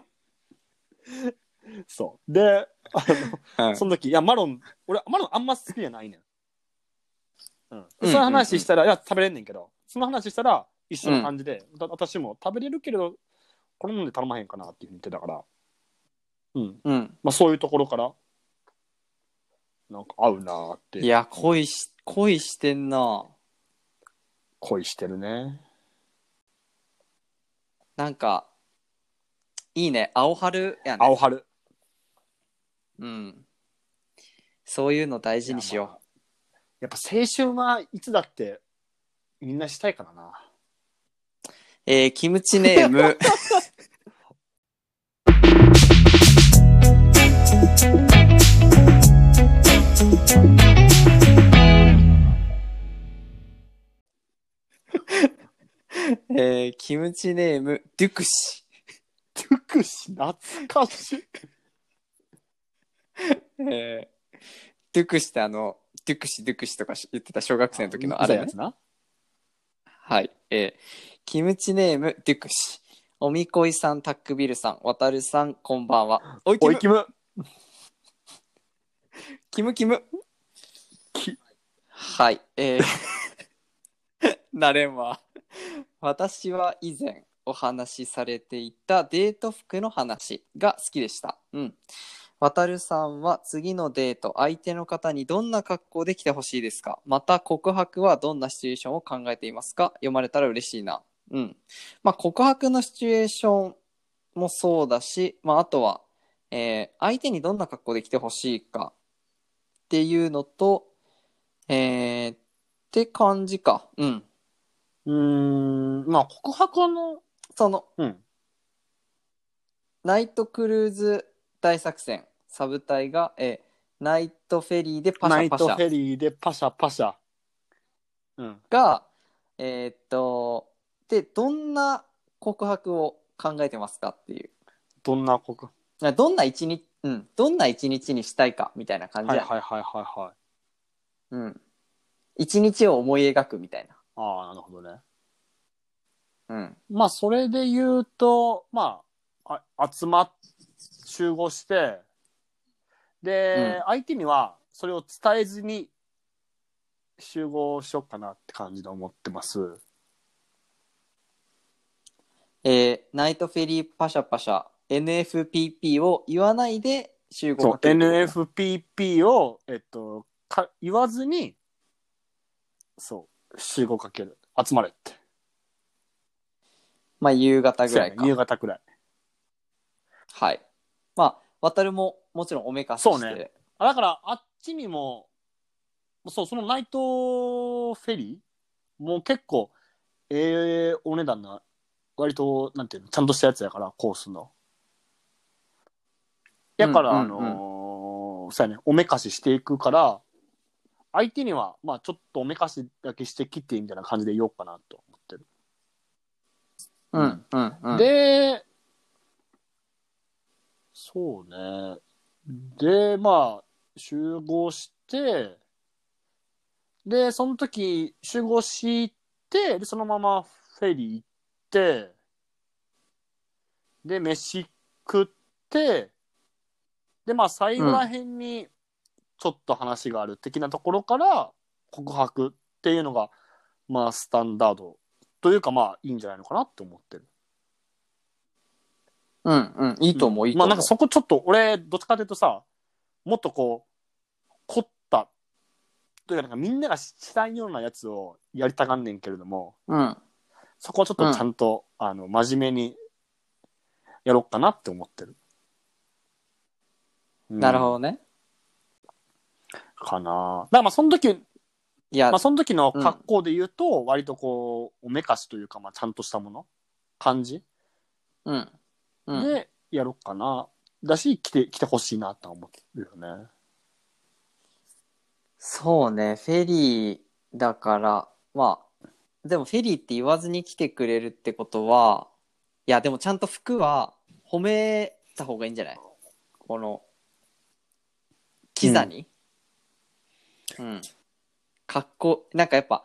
そう。で、あの、うんその時、いや、マロン、俺、マロンあんま好きじゃないねん。うん。その話したら、いや、食べれんねんけど、その話したら、一緒な感じで、だ私も食べれるけれど、このもんで頼まへんかなっていうふうに言ってたから、うん。うん。まあ、そういうところから、なんか合うなーって、いや、恋し、恋してんな恋してるね。なんか、いいね。青春やね。青春。うん。そういうの大事にしよいやっぱ青春はいつだって、みんなしたいからな。う。えー、キムチネーム。えー、キムチネーム、デュクシ。トゥクシ、懐かしい。えー、デュクシってあの、デュクシ、デュクシとか言ってた小学生の時のあれやつ。な。はい。えー、キムチネーム、デュクシ。おみこいさん、タックビルさん、わたるさん、こんばんは。おい、キムおい、、キム。キムキム。きはい。えー、なれんわ。私は以前お話しされていたデート服の話が好きでした。うん。わたるさんは次のデート、相手の方にどんな格好で来てほしいですか？また告白はどんなシチュエーションを考えていますか？読まれたら嬉しいな。うん。まあ告白のシチュエーションもそうだし、まああとは、えー相手にどんな格好で来てほしいかっていうのと、えー、って感じか。うん。うーん、まあ、告白の、その、うん。ナイトクルーズ大作戦、サブ隊が、えーナイトフェリーでパシナイャパシャトフェリーでパシャパシャ。うん。が、えーっと、で、どんな告白を考えてますかっていう。どんな告どんな一日、うん、どんな一日にしたいかみたいな感じや、はいはいはいはいはい。うん。一日を思い描くみたいな。ああ、なるほどね。うん。まあ、それで言うと、まあ、あ集まっ、集合して、で、うん相手にはそれを伝えずに集合しようかなって感じで思ってます。えーナイトフェリーパシャパシャ NFPP を言わないで集合そう、かける NFPP を、えっと、か言わずに、そう、集合かける。集まれって。まあ夕方ぐらいか。夕方くらい。はい。まあ、渡るももちろんおめかしして。そうねあだから、あっちにも、そう、そのナイトフェリーもう結構、ええお値段な、割と、なんていうの、ちゃんとしたやつやから、コースの。やから、うんあのーそうやね、おめかししていくから、相手には、まあちょっとおめかしだけしてきてみたいな感じで言おうかなと思ってる。うん、うん、うん。で、そうね。で、まあ、集合して、で、その時、集合して、で、そのままフェリー行って、で、飯食って、で、まあ、最後らへんに、ちょっと話がある的なところから、告白っていうのが、まあ、スタンダードというか、まあ、いいんじゃないのかなって思ってる。うん、うん。いいと思う、いいと思う。まあなんかそこちょっと俺どっちかというとさもっとこう凝ったというかなんかみんながしたいようなやつをやりたがんねんけれどもうん。そこはちょっとちゃんと、あの真面目にやろうかなって思ってる、うんなるほどね。かな。だからまあその時いや、まあその時の格好で言うと、割とこうおめかしというかまあちゃんとしたもの？感じ？うん。うん。でやろうかな、だし来て来てほしいなとは思ってるよね。そうね、フェリーだから、まあ、でもフェリーって言わずに来てくれるってことは、いや、でもちゃんと服は褒めた方がいいんじゃない？この、キザに？うん。格好、なんかやっぱ、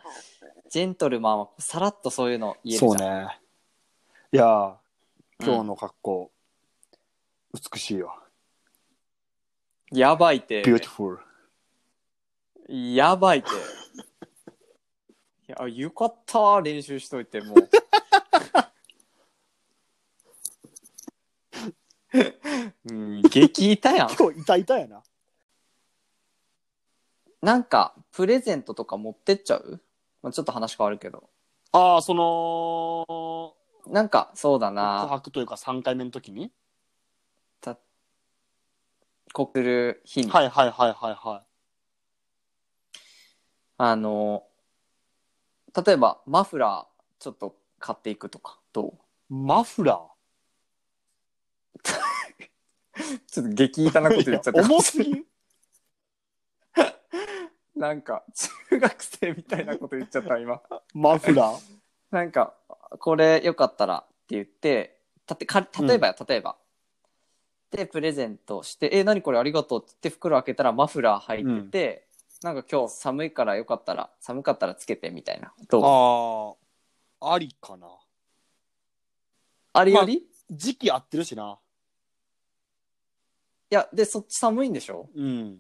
ジェントルマンはさらっとそういうの言えるじゃ。そうんね。いやー、今日の格好、美しいよ。やばいって。beautiful。やばいって。いや、よかった、練習しといて、もう。うん、激痛やん。今日、いたいたやな。なんか、プレゼントとか持ってっちゃう、まあ、ちょっと話変わるけど。ああ、その、なんか、そうだ告な。白というか3回目の時に？た、告する日に、はいはいはいはいはあの、例えば、マフラー、ちょっと買っていくとか、どう？い。マフラ ちょっと激痛なことー言っちゃった。重すぎんなんか、中学生みたいなこと言っちゃった、今。マフラー？なんか、これよかったらって言って、たてか例えばや、例えば。で、プレゼントして、え、何これありがとうって言って袋開けたらマフラー入ってて、なんか今日寒いからよかったら、寒かったらつけてみたいな。どう？ああ、ありかな？ありより、い時期合ってるしな。や、で、そっち寒いんでしょ？うん。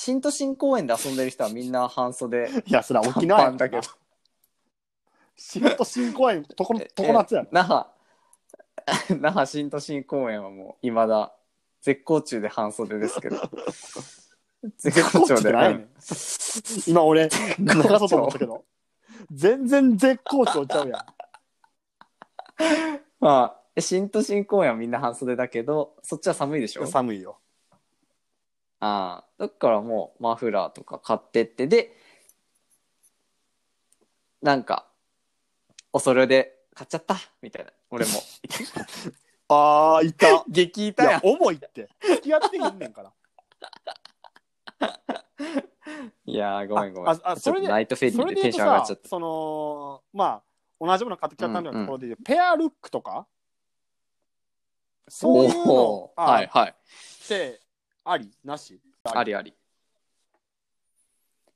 新都心公園で遊んでる人はみんな半袖。いや、それは沖縄や短パンだけど。新都心公園、ところ、え常夏やろ。那覇、那覇新都心公園はもう未だ絶好調で半袖ですけど。絶好調じゃないねん今俺、流そうと思ったけど。全然絶好調ちゃうやん。まあ、新都心公園はみんな半袖だけど、そっちは寒いでしょ？寒いよ。ああ、だからもうマフラーとか買ってって、で、なんか、おそれで買っちゃったみたいな。俺も。ああ、いた。い や激痛やん。、重いって。付き合ってへんねんから。いやー、ごめんごめん。ああそれでちょっとナイトフェリーでテンション上がっちゃっ、た。さその、まあ、同じような買ってきたようなところで言う、ペアルックとか？そういうのはいはい。って、あり？なし？あり。あり。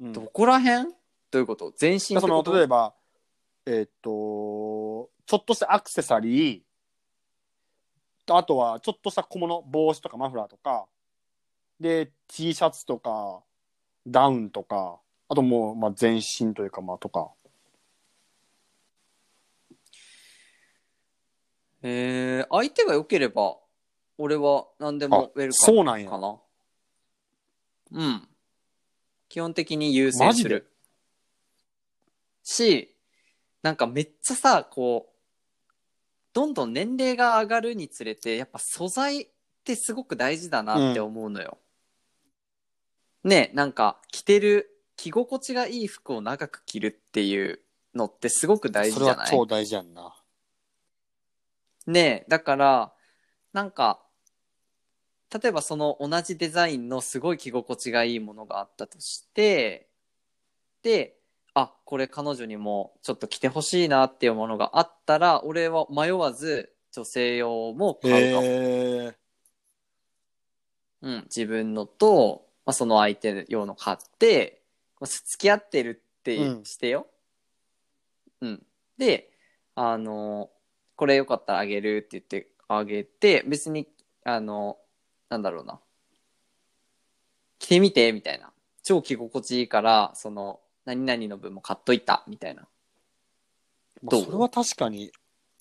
うん。どこら辺？どういうこと？全身ってその例えば、えーっと、ちょっとしたアクセサリー、とあとはちょっとした小物、帽子とかマフラーとか、で、T シャツとか、ダウンとか、あともう、まあ、全身というか、まあ、とか。えー、相手が良ければ、俺は何でもウェルカムそうなんやか。な。うん。基本的に優先する。し、なんかめっちゃさ、こう、どんどん年齢が上がるにつれて、やっぱ素材ってすごく大事だなって思うのよ。ねなんか着てる、着心地がいい服を長く着るっていうのってすごく大事それじゃない？は超大事やんな。ねえ、だから、なんか、例えばその同じデザインのすごい着心地がいいものがあったとして、で、あ、これ彼女にもちょっと着てほしいなっていうものがあったら、俺は迷わず女性用も買うかも。へえ。うん、自分のと、まあ、その相手用の買って、まあ付き合ってるってうんしてよ。うん。で、あの、これよかったらあげるって言ってあげて、別に、あの、なんだろうな。着てみて、みたいな。超着心地いいから、その、何々の分も買っといた、みたいな。どう？まあそれは確かに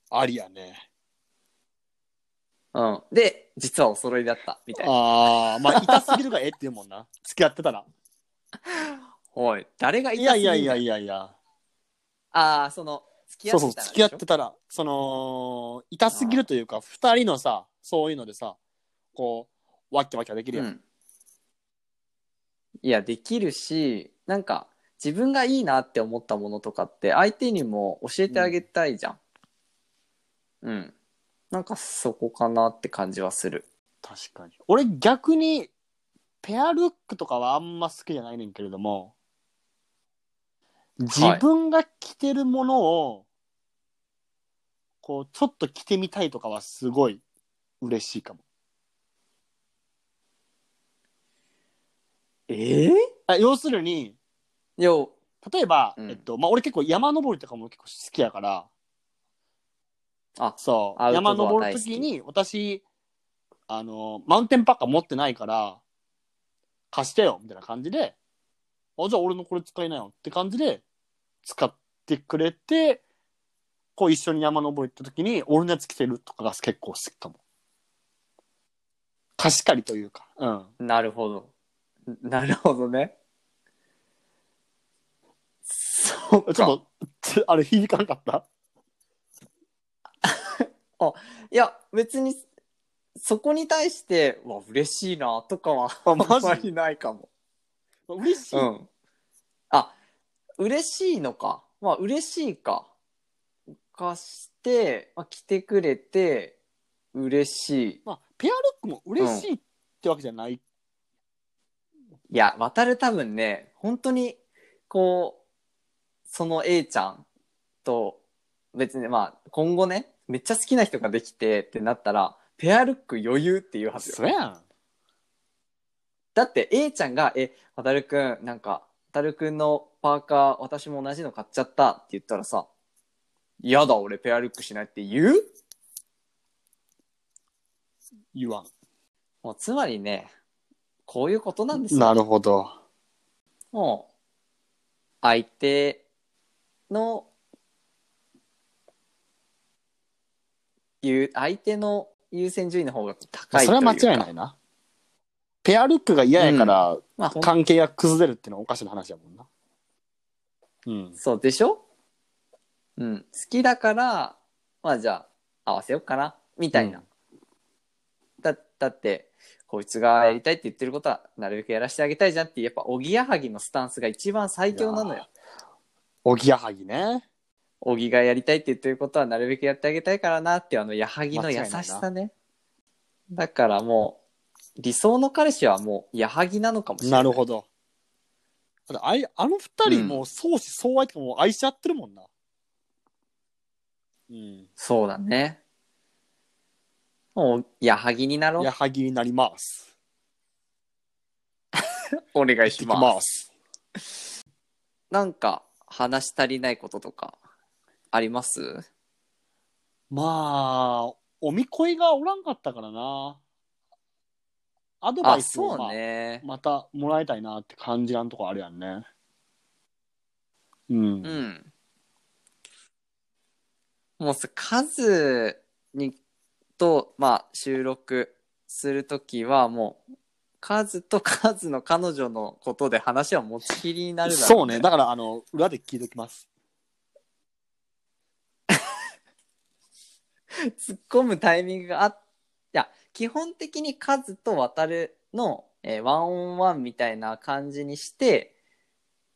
ありやね。うん。で、実はお揃いだった、みたいな。ああ、まあ、痛すぎるがええって言うもんな。付き合ってたら。おい、誰がい痛すぎんだやいやいやいやいや。ああ、その、付き合ってたらそうそう、付き合ってたら、その、痛すぎるというか、二人のさ、そういうのでさ、こう、わっきゃわっきゃできるやん。うん、いやできるしなんか自分がいいなって思ったものとかって相手にも教えてあげたいじゃんうん、なんかそこかなって感じはする確かに。俺逆に、ペアルックとかはあんま好きじゃないねんけれども、自分が着てるものを、こう、ちょっと着てみたいとかはすごい嬉しいかも。ええあ要するに、よ例えば、うん。えっと、まあ、俺結構山登りとかも結構好きやから、あそう、アウトドア山登るときに、私、あの、マウンテンパッカー持ってないから、貸してよ、みたいな感じで、あ、じゃあ俺のこれ使いなよって感じで、使ってくれて、こう一緒に山登り行ったときに、俺のやつ着てるとかが結構好きかも。貸し借りというか、うん。なるほどなるほどねそうかちょっと、つあれ響かんかった？いや別にそこに対してうわ嬉しいなとかはあマジ？あんまりないかも嬉しい？うん。あ、嬉しいのか。まあ、嬉しいか。貸して、まあ、来てくれて、嬉しい。まあ、ペアルックも嬉しいってわけじゃない。いや、渡る多分ね、本当に、こう、その A ちゃんと、別にまあ、今後ね、めっちゃ好きな人ができてってなったら、ペアルック余裕っていうはずよ。そうやん。だって A ちゃんが、え、渡るくん、なんか、渡るくんのパーカー、私も同じの買っちゃったって言ったらさ、嫌だ、俺ペアルックしないって言う？言わん。もうつまりね、こういうことなんですよ。なるほど。もう、相手の、いう、相手の優先順位の方が高い。それは間違いないな。ペアルックが嫌やから、まあ、関係が崩れるっていうのはおかしな話やもんな。うん。そうでしょ？うん。好きだから、まあじゃあ、合わせようかな、みたいな。うんだだって、こいつがやりたいって言ってることは、なるべくやらせてあげたいじゃんってやっぱ、おぎやはぎのスタンスが一番最強なのよ。おぎやはぎね。おぎがやりたいって言ってることは、なるべくやってあげたいからなってあの、やはぎの優しさね。だからもう、理想の彼氏はもう、やはぎなのかもしれな。ないるほど。あいあの二人もう相思相愛とかもう愛し合ってるもんな。うん。そうだね。もう、やはぎになろうや。はぎになります。お願いし行ってきま。ますす。なんか、話し足りないこととか、あります？まあ、おみこいがおらんかったからな。アドバあ、イスを、そうまあね。またもらいたいなって感じなんとこあるやんね。うん。うん。もうさ、数に、と、まあ、収録するときは、もう、数と数の彼女のことで話は持ちきりになるだろそうね。だから、あの、裏で聞いておきます。突っ込むタイミングがあっいや、基本的に数と渡るの、えーワンオンワンみたいな感じにして、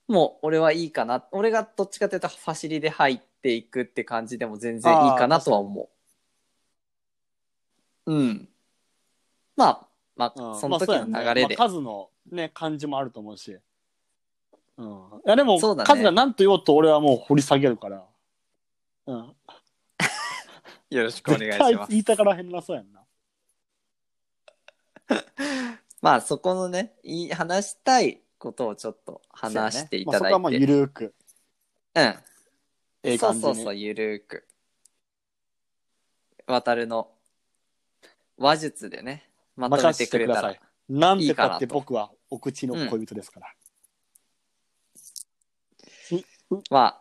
もう俺はいいかな。俺がどっちかというとファシリで入っていくって感じでも全然いいかなとは思うん。まあ、まあ、うんその時の流れで。まあそうやねまあ数のね、感じもあると思うし。うん。いや、でも、そうだね数が何と言おうと俺はもう掘り下げるから。うん。よろしくお願い絶対します。言いたからへんなそうやんな。まあ、そこのね、いい話したいことをちょっと話していただそうやねまあ、そこはまあいて。ゆるーく、うん。ええ感じに。そうそうそう、ゆるーく。渡るの話術でね、まとめてくれたらさい。なんてたって僕はお口の恋人ですから。まあ、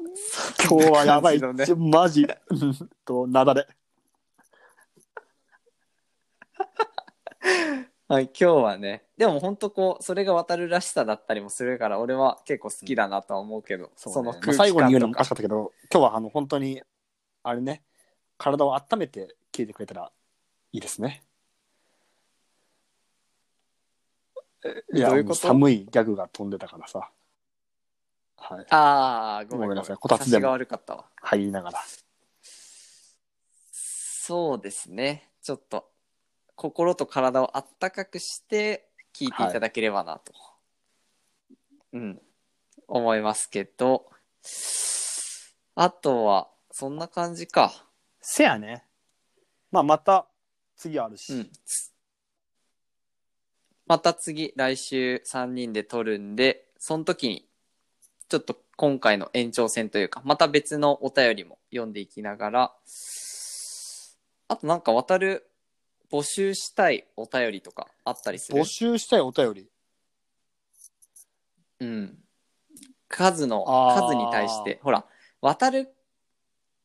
今日はやばい。感じちょマジ。うんと、なだれ。はい、今日はね、でも本当こう、それが渡るらしさだったりもするから、俺は結構好きだなとは思うけど、そのまあ最後に言うのもおか感とかしかったけど、今日はあの本当に、あれね、体を温めて聞いてくれたらいいですね。いや、どういうこと？寒いギャグが飛んでたからさ。はい。ああ、ごめんごめんなさいこたつでこたつでもが悪かったわ。入りながら。そうですね。ちょっと、心と体をあったかくして、聞いていただければなと。うん。思いますけど、あとは、そんな感じか。せやね。まあ、また次あるし。うん。また次、来週3人で撮るんで、その時に、ちょっと今回の延長戦というか、また別のお便りも読んでいきながら、あとなんか渡る募集したいお便りとかあったりする？募集したいお便り？うん。数の、あー数に対して、ほら、渡る、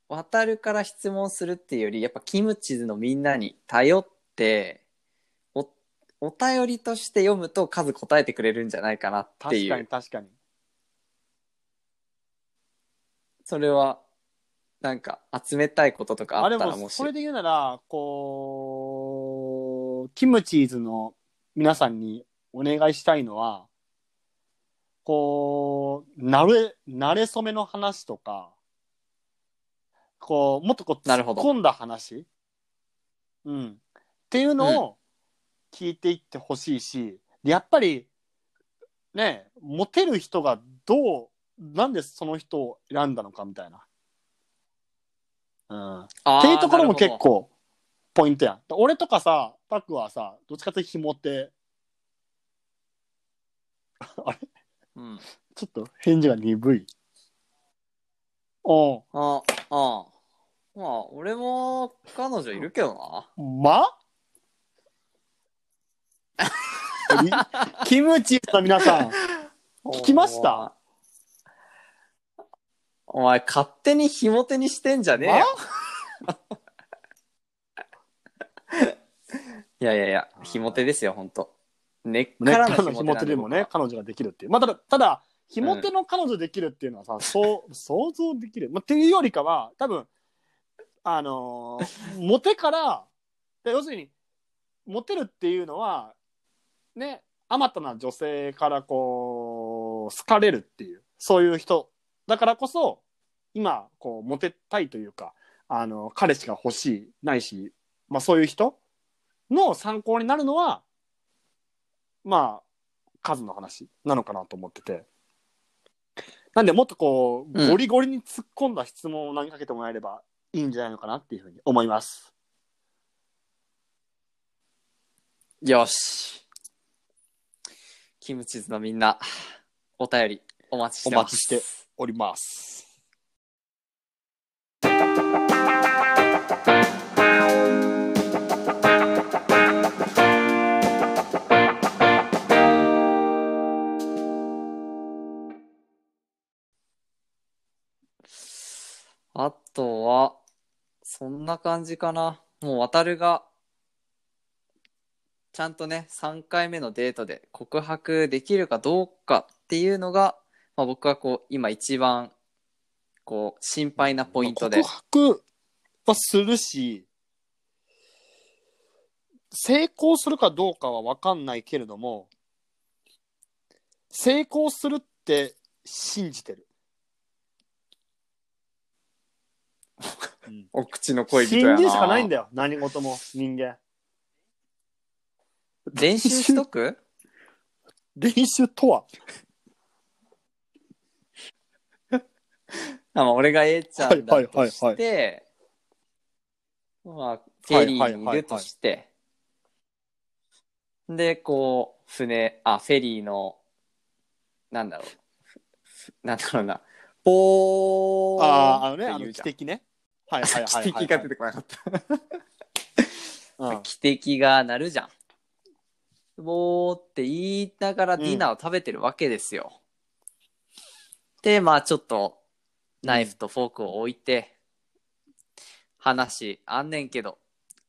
渡るから質問するっていうより、やっぱキムチズのみんなに頼って、お、お便りとして読むと数答えてくれるんじゃないかなって確かに。確かに。それは、なんか集めたいこととかあったらもし。それで言うなら、こう、キムチーズの皆さんにお願いしたいのは、こう、なれ、なれそめの話とか、こう、もっとこう、なるほど突っ込んだ話うん。っていうのを聞いていってほしいし、でやっぱり、ね、モテる人がどう、なんでその人を選んだのかみたいな。うん。っていうところも結。構ポイントやん。俺とかさ、パクはさ、どっちかというとひもて、あれ？うん。ちょっと返事が鈍い。おあ、ああ。まあ、俺も彼女いるけどな。まり キムチの皆さん、聞きました？お前、勝手にひも手にしてんじゃねえよ。いやいやいや、ひも手ですよ、ほんと。根っ根かららのひも手でもね、彼女ができるっていう。まあ、ただ、ただ、ひも手の彼女できるっていうのはさ、そう、想像できる。まあ、っていうよりかは、多分、あのーモテから、で要するに、モテるっていうのは、ね、あまたな女性からこう、好かれるっていう、そういう人。だからこそ、今、こう、モテたいというか、あの、彼氏が欲しい、ないし、まあそういう人の参考になるのは、まあ、数の話なのかなと思ってて。なんで、もっとこう、うんゴリゴリに突っ込んだ質問を投げかけてもらえればいいんじゃないのかなっていうふうに思います。よし。キムチズのみんな、お便りお待ちしてます。お待ちしております。そんな感じかな。もう渡るが、ちゃんとね、3回目のデートで告白できるかどうかっていうのが、まあ、僕はこう、今一番、こう、心配なポイントで告。白はするし、成功するかどうかは分かんないけれども、成功するって信じてる。お口の恋人やな。信じるしかないんだよ、何事も人間。練習しとく？練習とは？あまあ、俺が A ちゃんだとはいはいはいはい。して、まあ、フェリーにいるとして、で、こう、船、あ、フェリーの、なんだろう、なんだろうな、ポーンああ、あのね、あの、汽笛ね。はいはいはいはい、はい。汽笛が出てこなかった。うん汽笛が鳴るじゃん。ボーって言いながらディナーを食べてるわけですよ。で、まあちょっとナイフとフォークを置いて、話あんねんけど、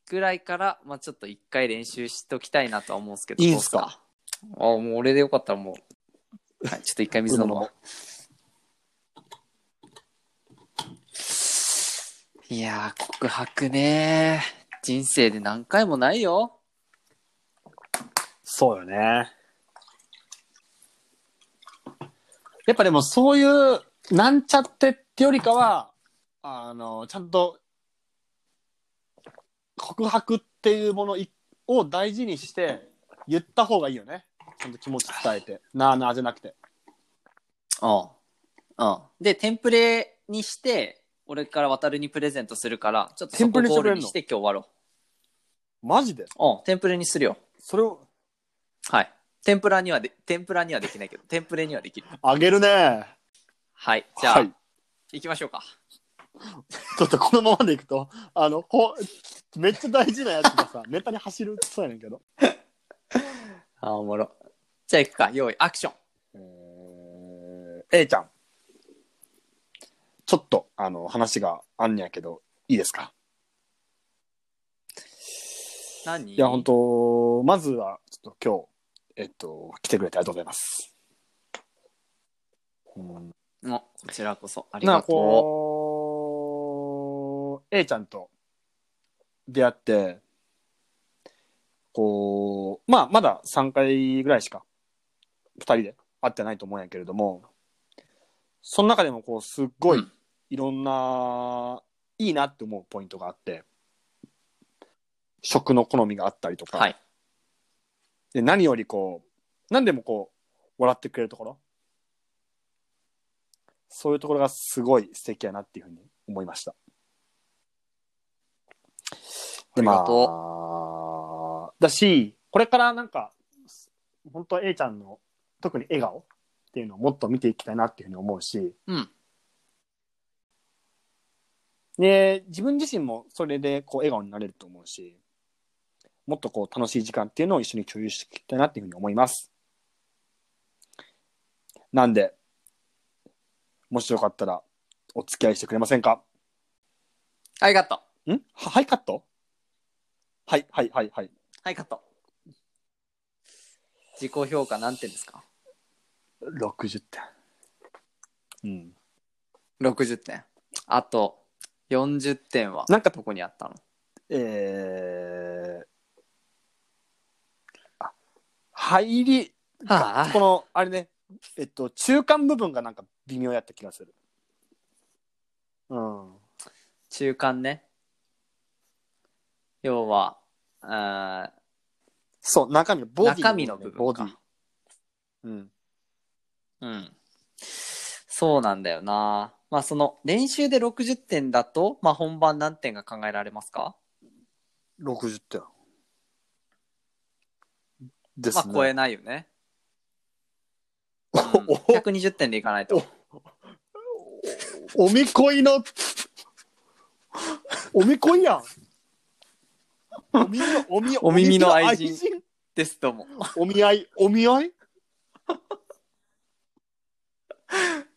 ぐらいから、まあちょっと一回練習しときたいなとは思うんですけど。いいんすか？どうっあ、もう俺でよかったらもう、はい、ちょっと一回水飲もう。いやー、告白ね人生で何回もないよ。そうよね。やっぱでもそういう、なんちゃってってよりかは、あの、ちゃんと、告白っていうものいを大事にして、言った方がいいよね。ちゃんと気持ち伝えて。なあなあじゃなくて。うん。うん。で、テンプレにして、俺から渡るにプレゼントするから、ちょっとそテンプこレにして今日終わろマジで？う。うん、テンプレにするよ。それを、はい。天ぷらにはで、天ぷらにはできないけど、テンプレにはできる。あげるね。はい。じゃあ、はい。行きましょうか。ちょっとこのままでいくと、あの、ほ、めっちゃ大事なやつがさ、ネタに走るそうやねんけど。あ、おもろ。じゃあ行くか。用意、アクション。えー、A ちゃん。ちょっと、あの、話があんねやけど、いいですか？何？いや、本当まずは、ちょっと今日、えっと、来てくれてありがとうございます。うん、おこちらこそ。ありなんかがとこう、A ちゃんと出会って、こう、まあ、まだ3回ぐらいしか、2人で会ってないと思うんやけれども、その中でも、こう、すっごいうん、いろんな、いいなって思うポイントがあって、食の好みがあったりとう。か、はい。で何よりこう何でもこう笑ってくれるところそういうところがすごい素敵やなっていうふうに思いましたでありがまあだしこれからなんか本当 A ちゃんの特に笑顔っていうのをもっと見ていきたいなっていうふうに思うしうん。で自分自身もそれでこう笑顔になれると思うしもっとこう楽しい時間っていうのを一緒に共有していきたいなっていうふうに思いますなんでもしよかったらお付き合いしてくれませんか？はい、カット。ん？ははいカット？はいはいはいはいはい、カット。自己評価何点ですか？60点うん、?60 点。あと、40点は、なんかどこにあったの？えー、あ入りはあこのあれねえっと中間部分がなんか微妙やった気がするうん中間ね。要は、あそう中身のボディ中身の部分か。うんうん。そうなんだよな。まあその練習で60点だと、まあ本番何点が考えられますか、60点ですね、まあ超えないよね。うんお120点でいかないと。おみこいのおみこいやんお耳のおみお耳の愛人人ですとも。お見合いお見合い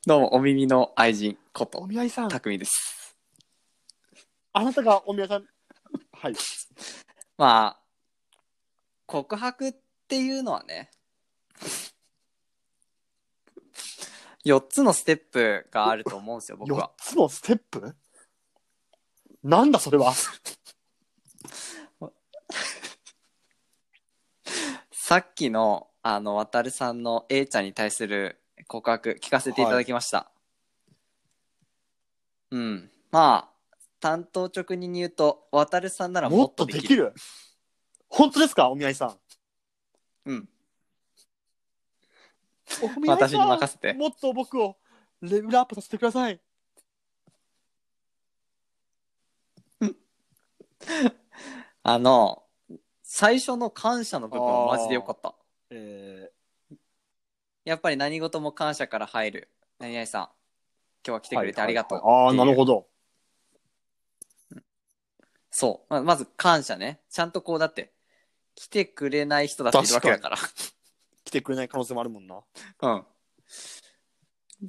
どうも、お耳の愛人こおと、見合いさんたくみです。あなたがお見合いさんはい まあ、告白っていうのはね、4つのステップがあると思うんですよ、僕4は。つのステップ？なんだそれは さっきの、あの、渡るさんの A ちゃんに対する告白聞かせていただきました。うん。まあ、担当直入に言うと、渡るさんならももっっとできる。とできる本当ですか？お見合いさんうん。お見合いさん私に任せてもっと僕をレベルアップさせてください。あの、最初の感謝の部分はマジでよかった。えやっぱり何事も感謝から入る。何々さん、今日は来てくれてありがとう。ああ、なるほど。ど。そう。ままず感謝ね。ちゃんとこうだって、来てくれない人だっているわけだから。来てくれない可能性もあるもんな。うん。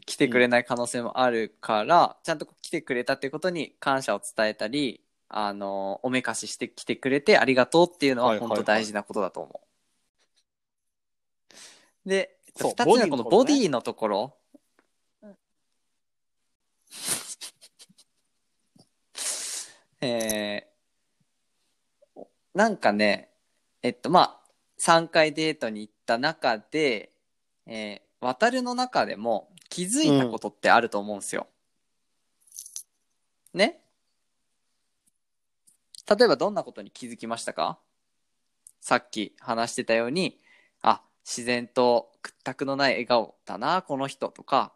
来てくれない可能性もあるから、ちゃんと来てくれたっていうことに感謝を伝えたり、あの、おめかしして来てくれてありがとうっていうのははいはいはい本当大事なことだと思う。で、そう二つ目はこのボボディディのところ。えー、なんかね、えっと、まあ、3回デートに行った中で、えー渡るの中でも気づいたことってあると思うんですよ。ね？例えばどんなことに気づきましたか？さっき話してたように、あ、自然と屈託のない笑顔だな、この人とか、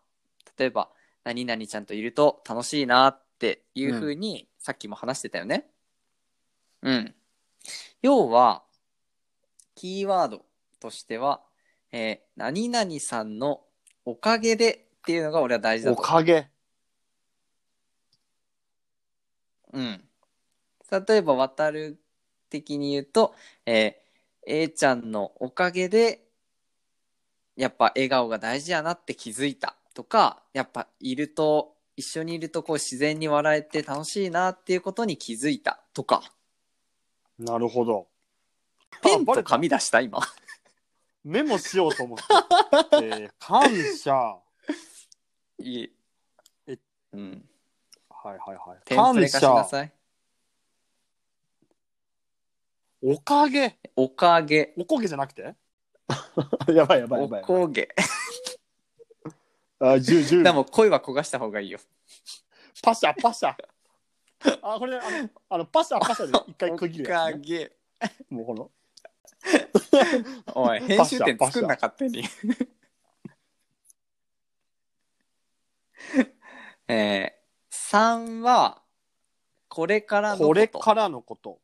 例えば、何々ちゃんといると楽しいなっていうふうに、さっきも話してたよね。うん。要は、キーワードとしては、えー何々さんのおかげでっていうのが俺は大事だおと思う。かげ？うん。例えば、渡る的に言うと、えー A ちゃんのおかげで、やっぱ笑顔が大事やなって気づいたとか、やっぱいると、一緒にいるとこう自然に笑えて楽しいなっていうことに気づいたとか、なるほど。ペンと紙出した今。メモしようと思って。えー 感謝。はいい。えうん。はいはい。ペンプレ感貸しな謝。さい。おかげ。おかげ。おこげじゃなくて？やばいやばいやおばい。こげ。あ、十十でも声は焦がした方がいいよ。パシャパシャ。あ、これ、あの、あのパシャパシャで一回区切るやつ、ね。げ。もうこの。おい、編集点作んな勝手に。えー、3は、これからのこことれからのこと。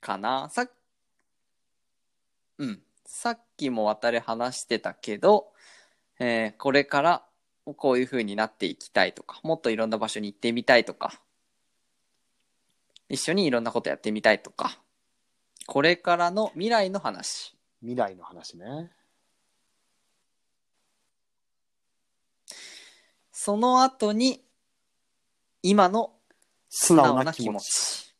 かな。さっうん。さっきも渡り話してたけど、えーこれからこういう風になっていきたいとか、もっといろんな場所に行ってみたいとか、一緒にいろんなことやってみたいとか、これからの未来の話。未来の話ね。その後に、今の素素直な気持。ち。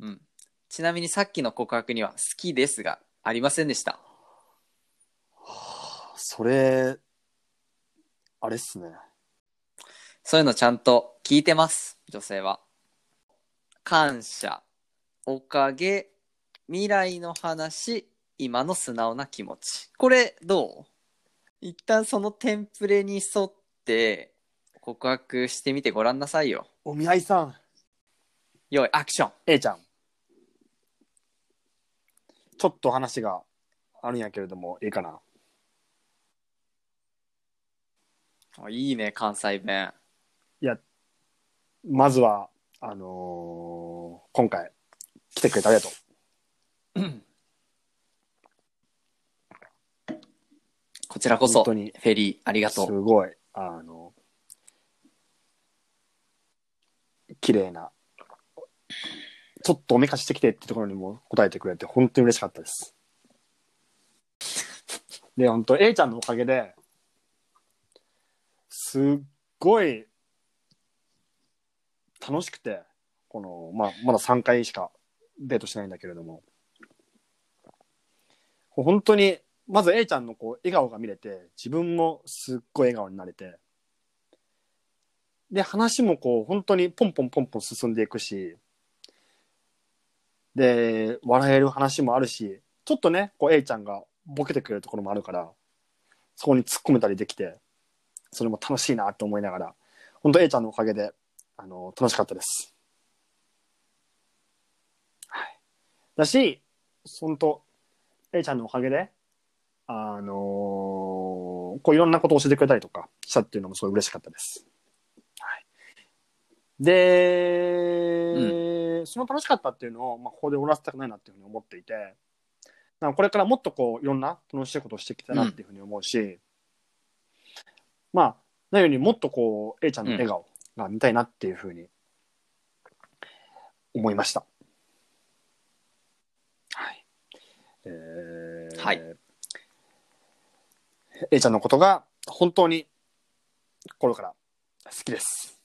うん。ちなみにさっきの告白には好きですがありませんでした。それ、あれっすね。そういうのちゃんと聞いてます、女性は。感謝、おかげ、未来の話、今の素直な気持ち。これどう？一旦そのテンプレに沿って告白してみてごらんなさいよ。お見合いさん、よい、アクション A ちゃん。ちょっと話があるんやけれども、いいかな？あいいね、関西弁。まずは、あのー今回、来てくれてありがとう。こちらこそ、フ本当にェリー、ありがとすう。ごい、あの、綺麗な、ちょっとおめかししてきてってところにも答えてくれて、本当に嬉しかったです。で、本当 A ちゃんのおかげで、すっごい楽しくて、この、まあ、まだ3回しかデートしてないんだけれども、本当に、まず A ちゃんのこう笑顔が見れて、自分もすっごい笑顔になれて、で、話もこう、本当にポンポンポンポン進んでいくし、で、笑える話もあるし、ちょっとね、こう A ちゃんがボケてくれるところもあるから、そこに突っ込めたりできて、それも楽しいなって思いながら、本当 A ちゃんのおかげで、あの、楽しかったです。はい。だし、そんと、A ちゃんのおかげで、あのーこういろんなことを教えてくれたりとかしたっていうのもすごい嬉しかったです。はい。で、その楽しかったっていうのを、まあ、ここで終わらせたくないなっていうふうに思っていて、これからもっとこう、いろんな楽しいことをしていきたいなっていうふうに思うし、まあ、何よりもっとこう、A ちゃんの笑顔が見たいなっていうふうに思いました。はい。えーはい。A ちゃんのことが本当に心から好きです。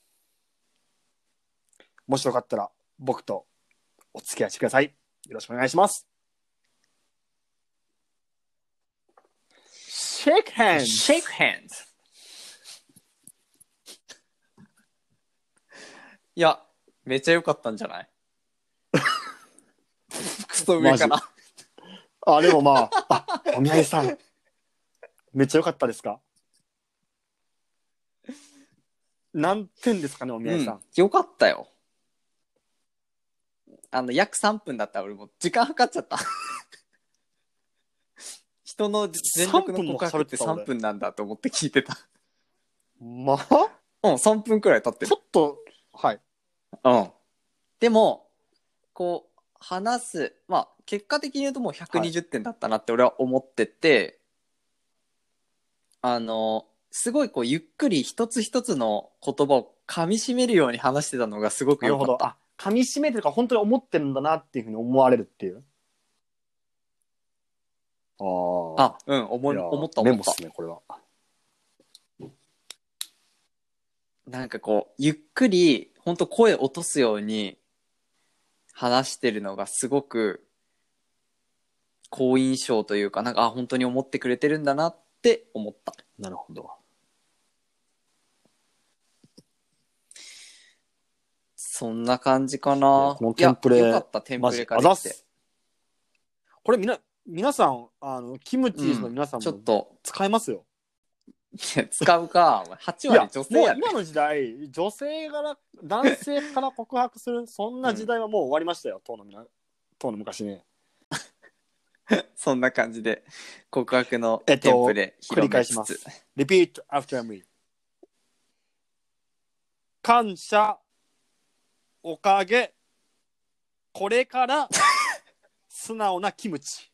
もしよかったら僕とお付き合いしてください。よろしくお願いします。Shake hands! Shake hands! いや、めっちゃ良かったんじゃない？クソ上かな。あ、でもまあ、あ、おみやいさん。めっちゃ良かったですか？何点ですかね、おみやいさん？うん、よかったよ。あの、約3分だったら俺もう時間計っちゃった。人の全力の告白って3分なんだと思って聞いてた。まあ、うん、3分くらい経ってるちょ。っと、はい。うん。でも、こう、話す、まあ、結果的に言うともう120点だったなって俺は思ってて、あの、すごいこう、ゆっくり一つ一つの言葉を噛み締めるように話してたのがすごくなるほど。良かった。あ、噛み締めてるから本当に思ってるんだなっていうふうに思われるっていう。ああ。あ、うん、思いいや思った思ったメモっす。ね、これは。なんかこう、ゆっくり、ほんと声落とすように話してるのがすごく好印象というか、なんか、あ、本当に思ってくれてるんだなって思った。なるほど。そんな感じかいなや。このテンプレよかった、テンプレができて。あざっす。これみな、皆さん、あの、キムチーズの皆さんもちょっと、使えますよ。いや使うか。お前8いや割女性やねもう今の時代、女性から、男性から告白する、そんな時代はもう終わりましたよ、当のみな、当の昔ね。そんな感じで、告白のえっとテンプレ繰り返します。Repeat after me. 感謝、おかげ、これから、素直なキムチ。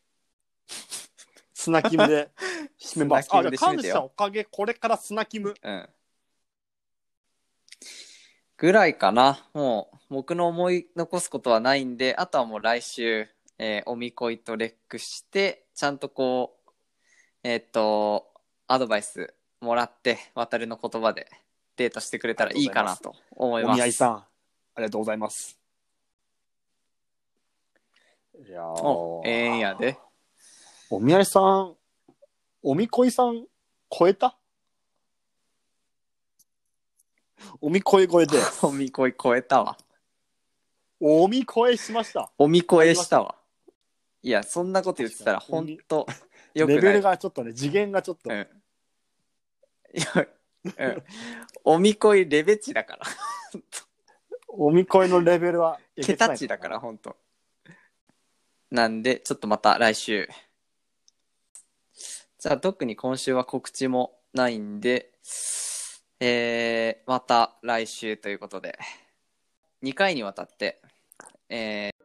砂キムで 締めます。あ、じゃあ砂キムで締め感てよ謝、おかげ、これから砂キム。うん。ぐらいかな。もう、僕の思い残すことはないんで、あとはもう来週、えーおみこいとレックして、ちゃんとこう、えーっと、アドバイスもらって、渡るの言葉でデートしてくれたらいいかなと思いおます。見合いさん、ありがとうございます。いやおーええんやで。お見合いさん、おみこいさん、超えた？おみこい超えで、おみこい超えたわ。おみこえしました。おみこえしたわ。いや、そんなこと言ってたら、ほんと、よくない。レベルがちょっとね、次元がちょっと、うん。いや、うん。おみこいレベチだから。おみこいのレベルは、桁値だから、ほんと。なんで、ちょっとまた来週。じゃあ、特に今週は告知もないんで、えー、また来週ということで、2回にわたって、えー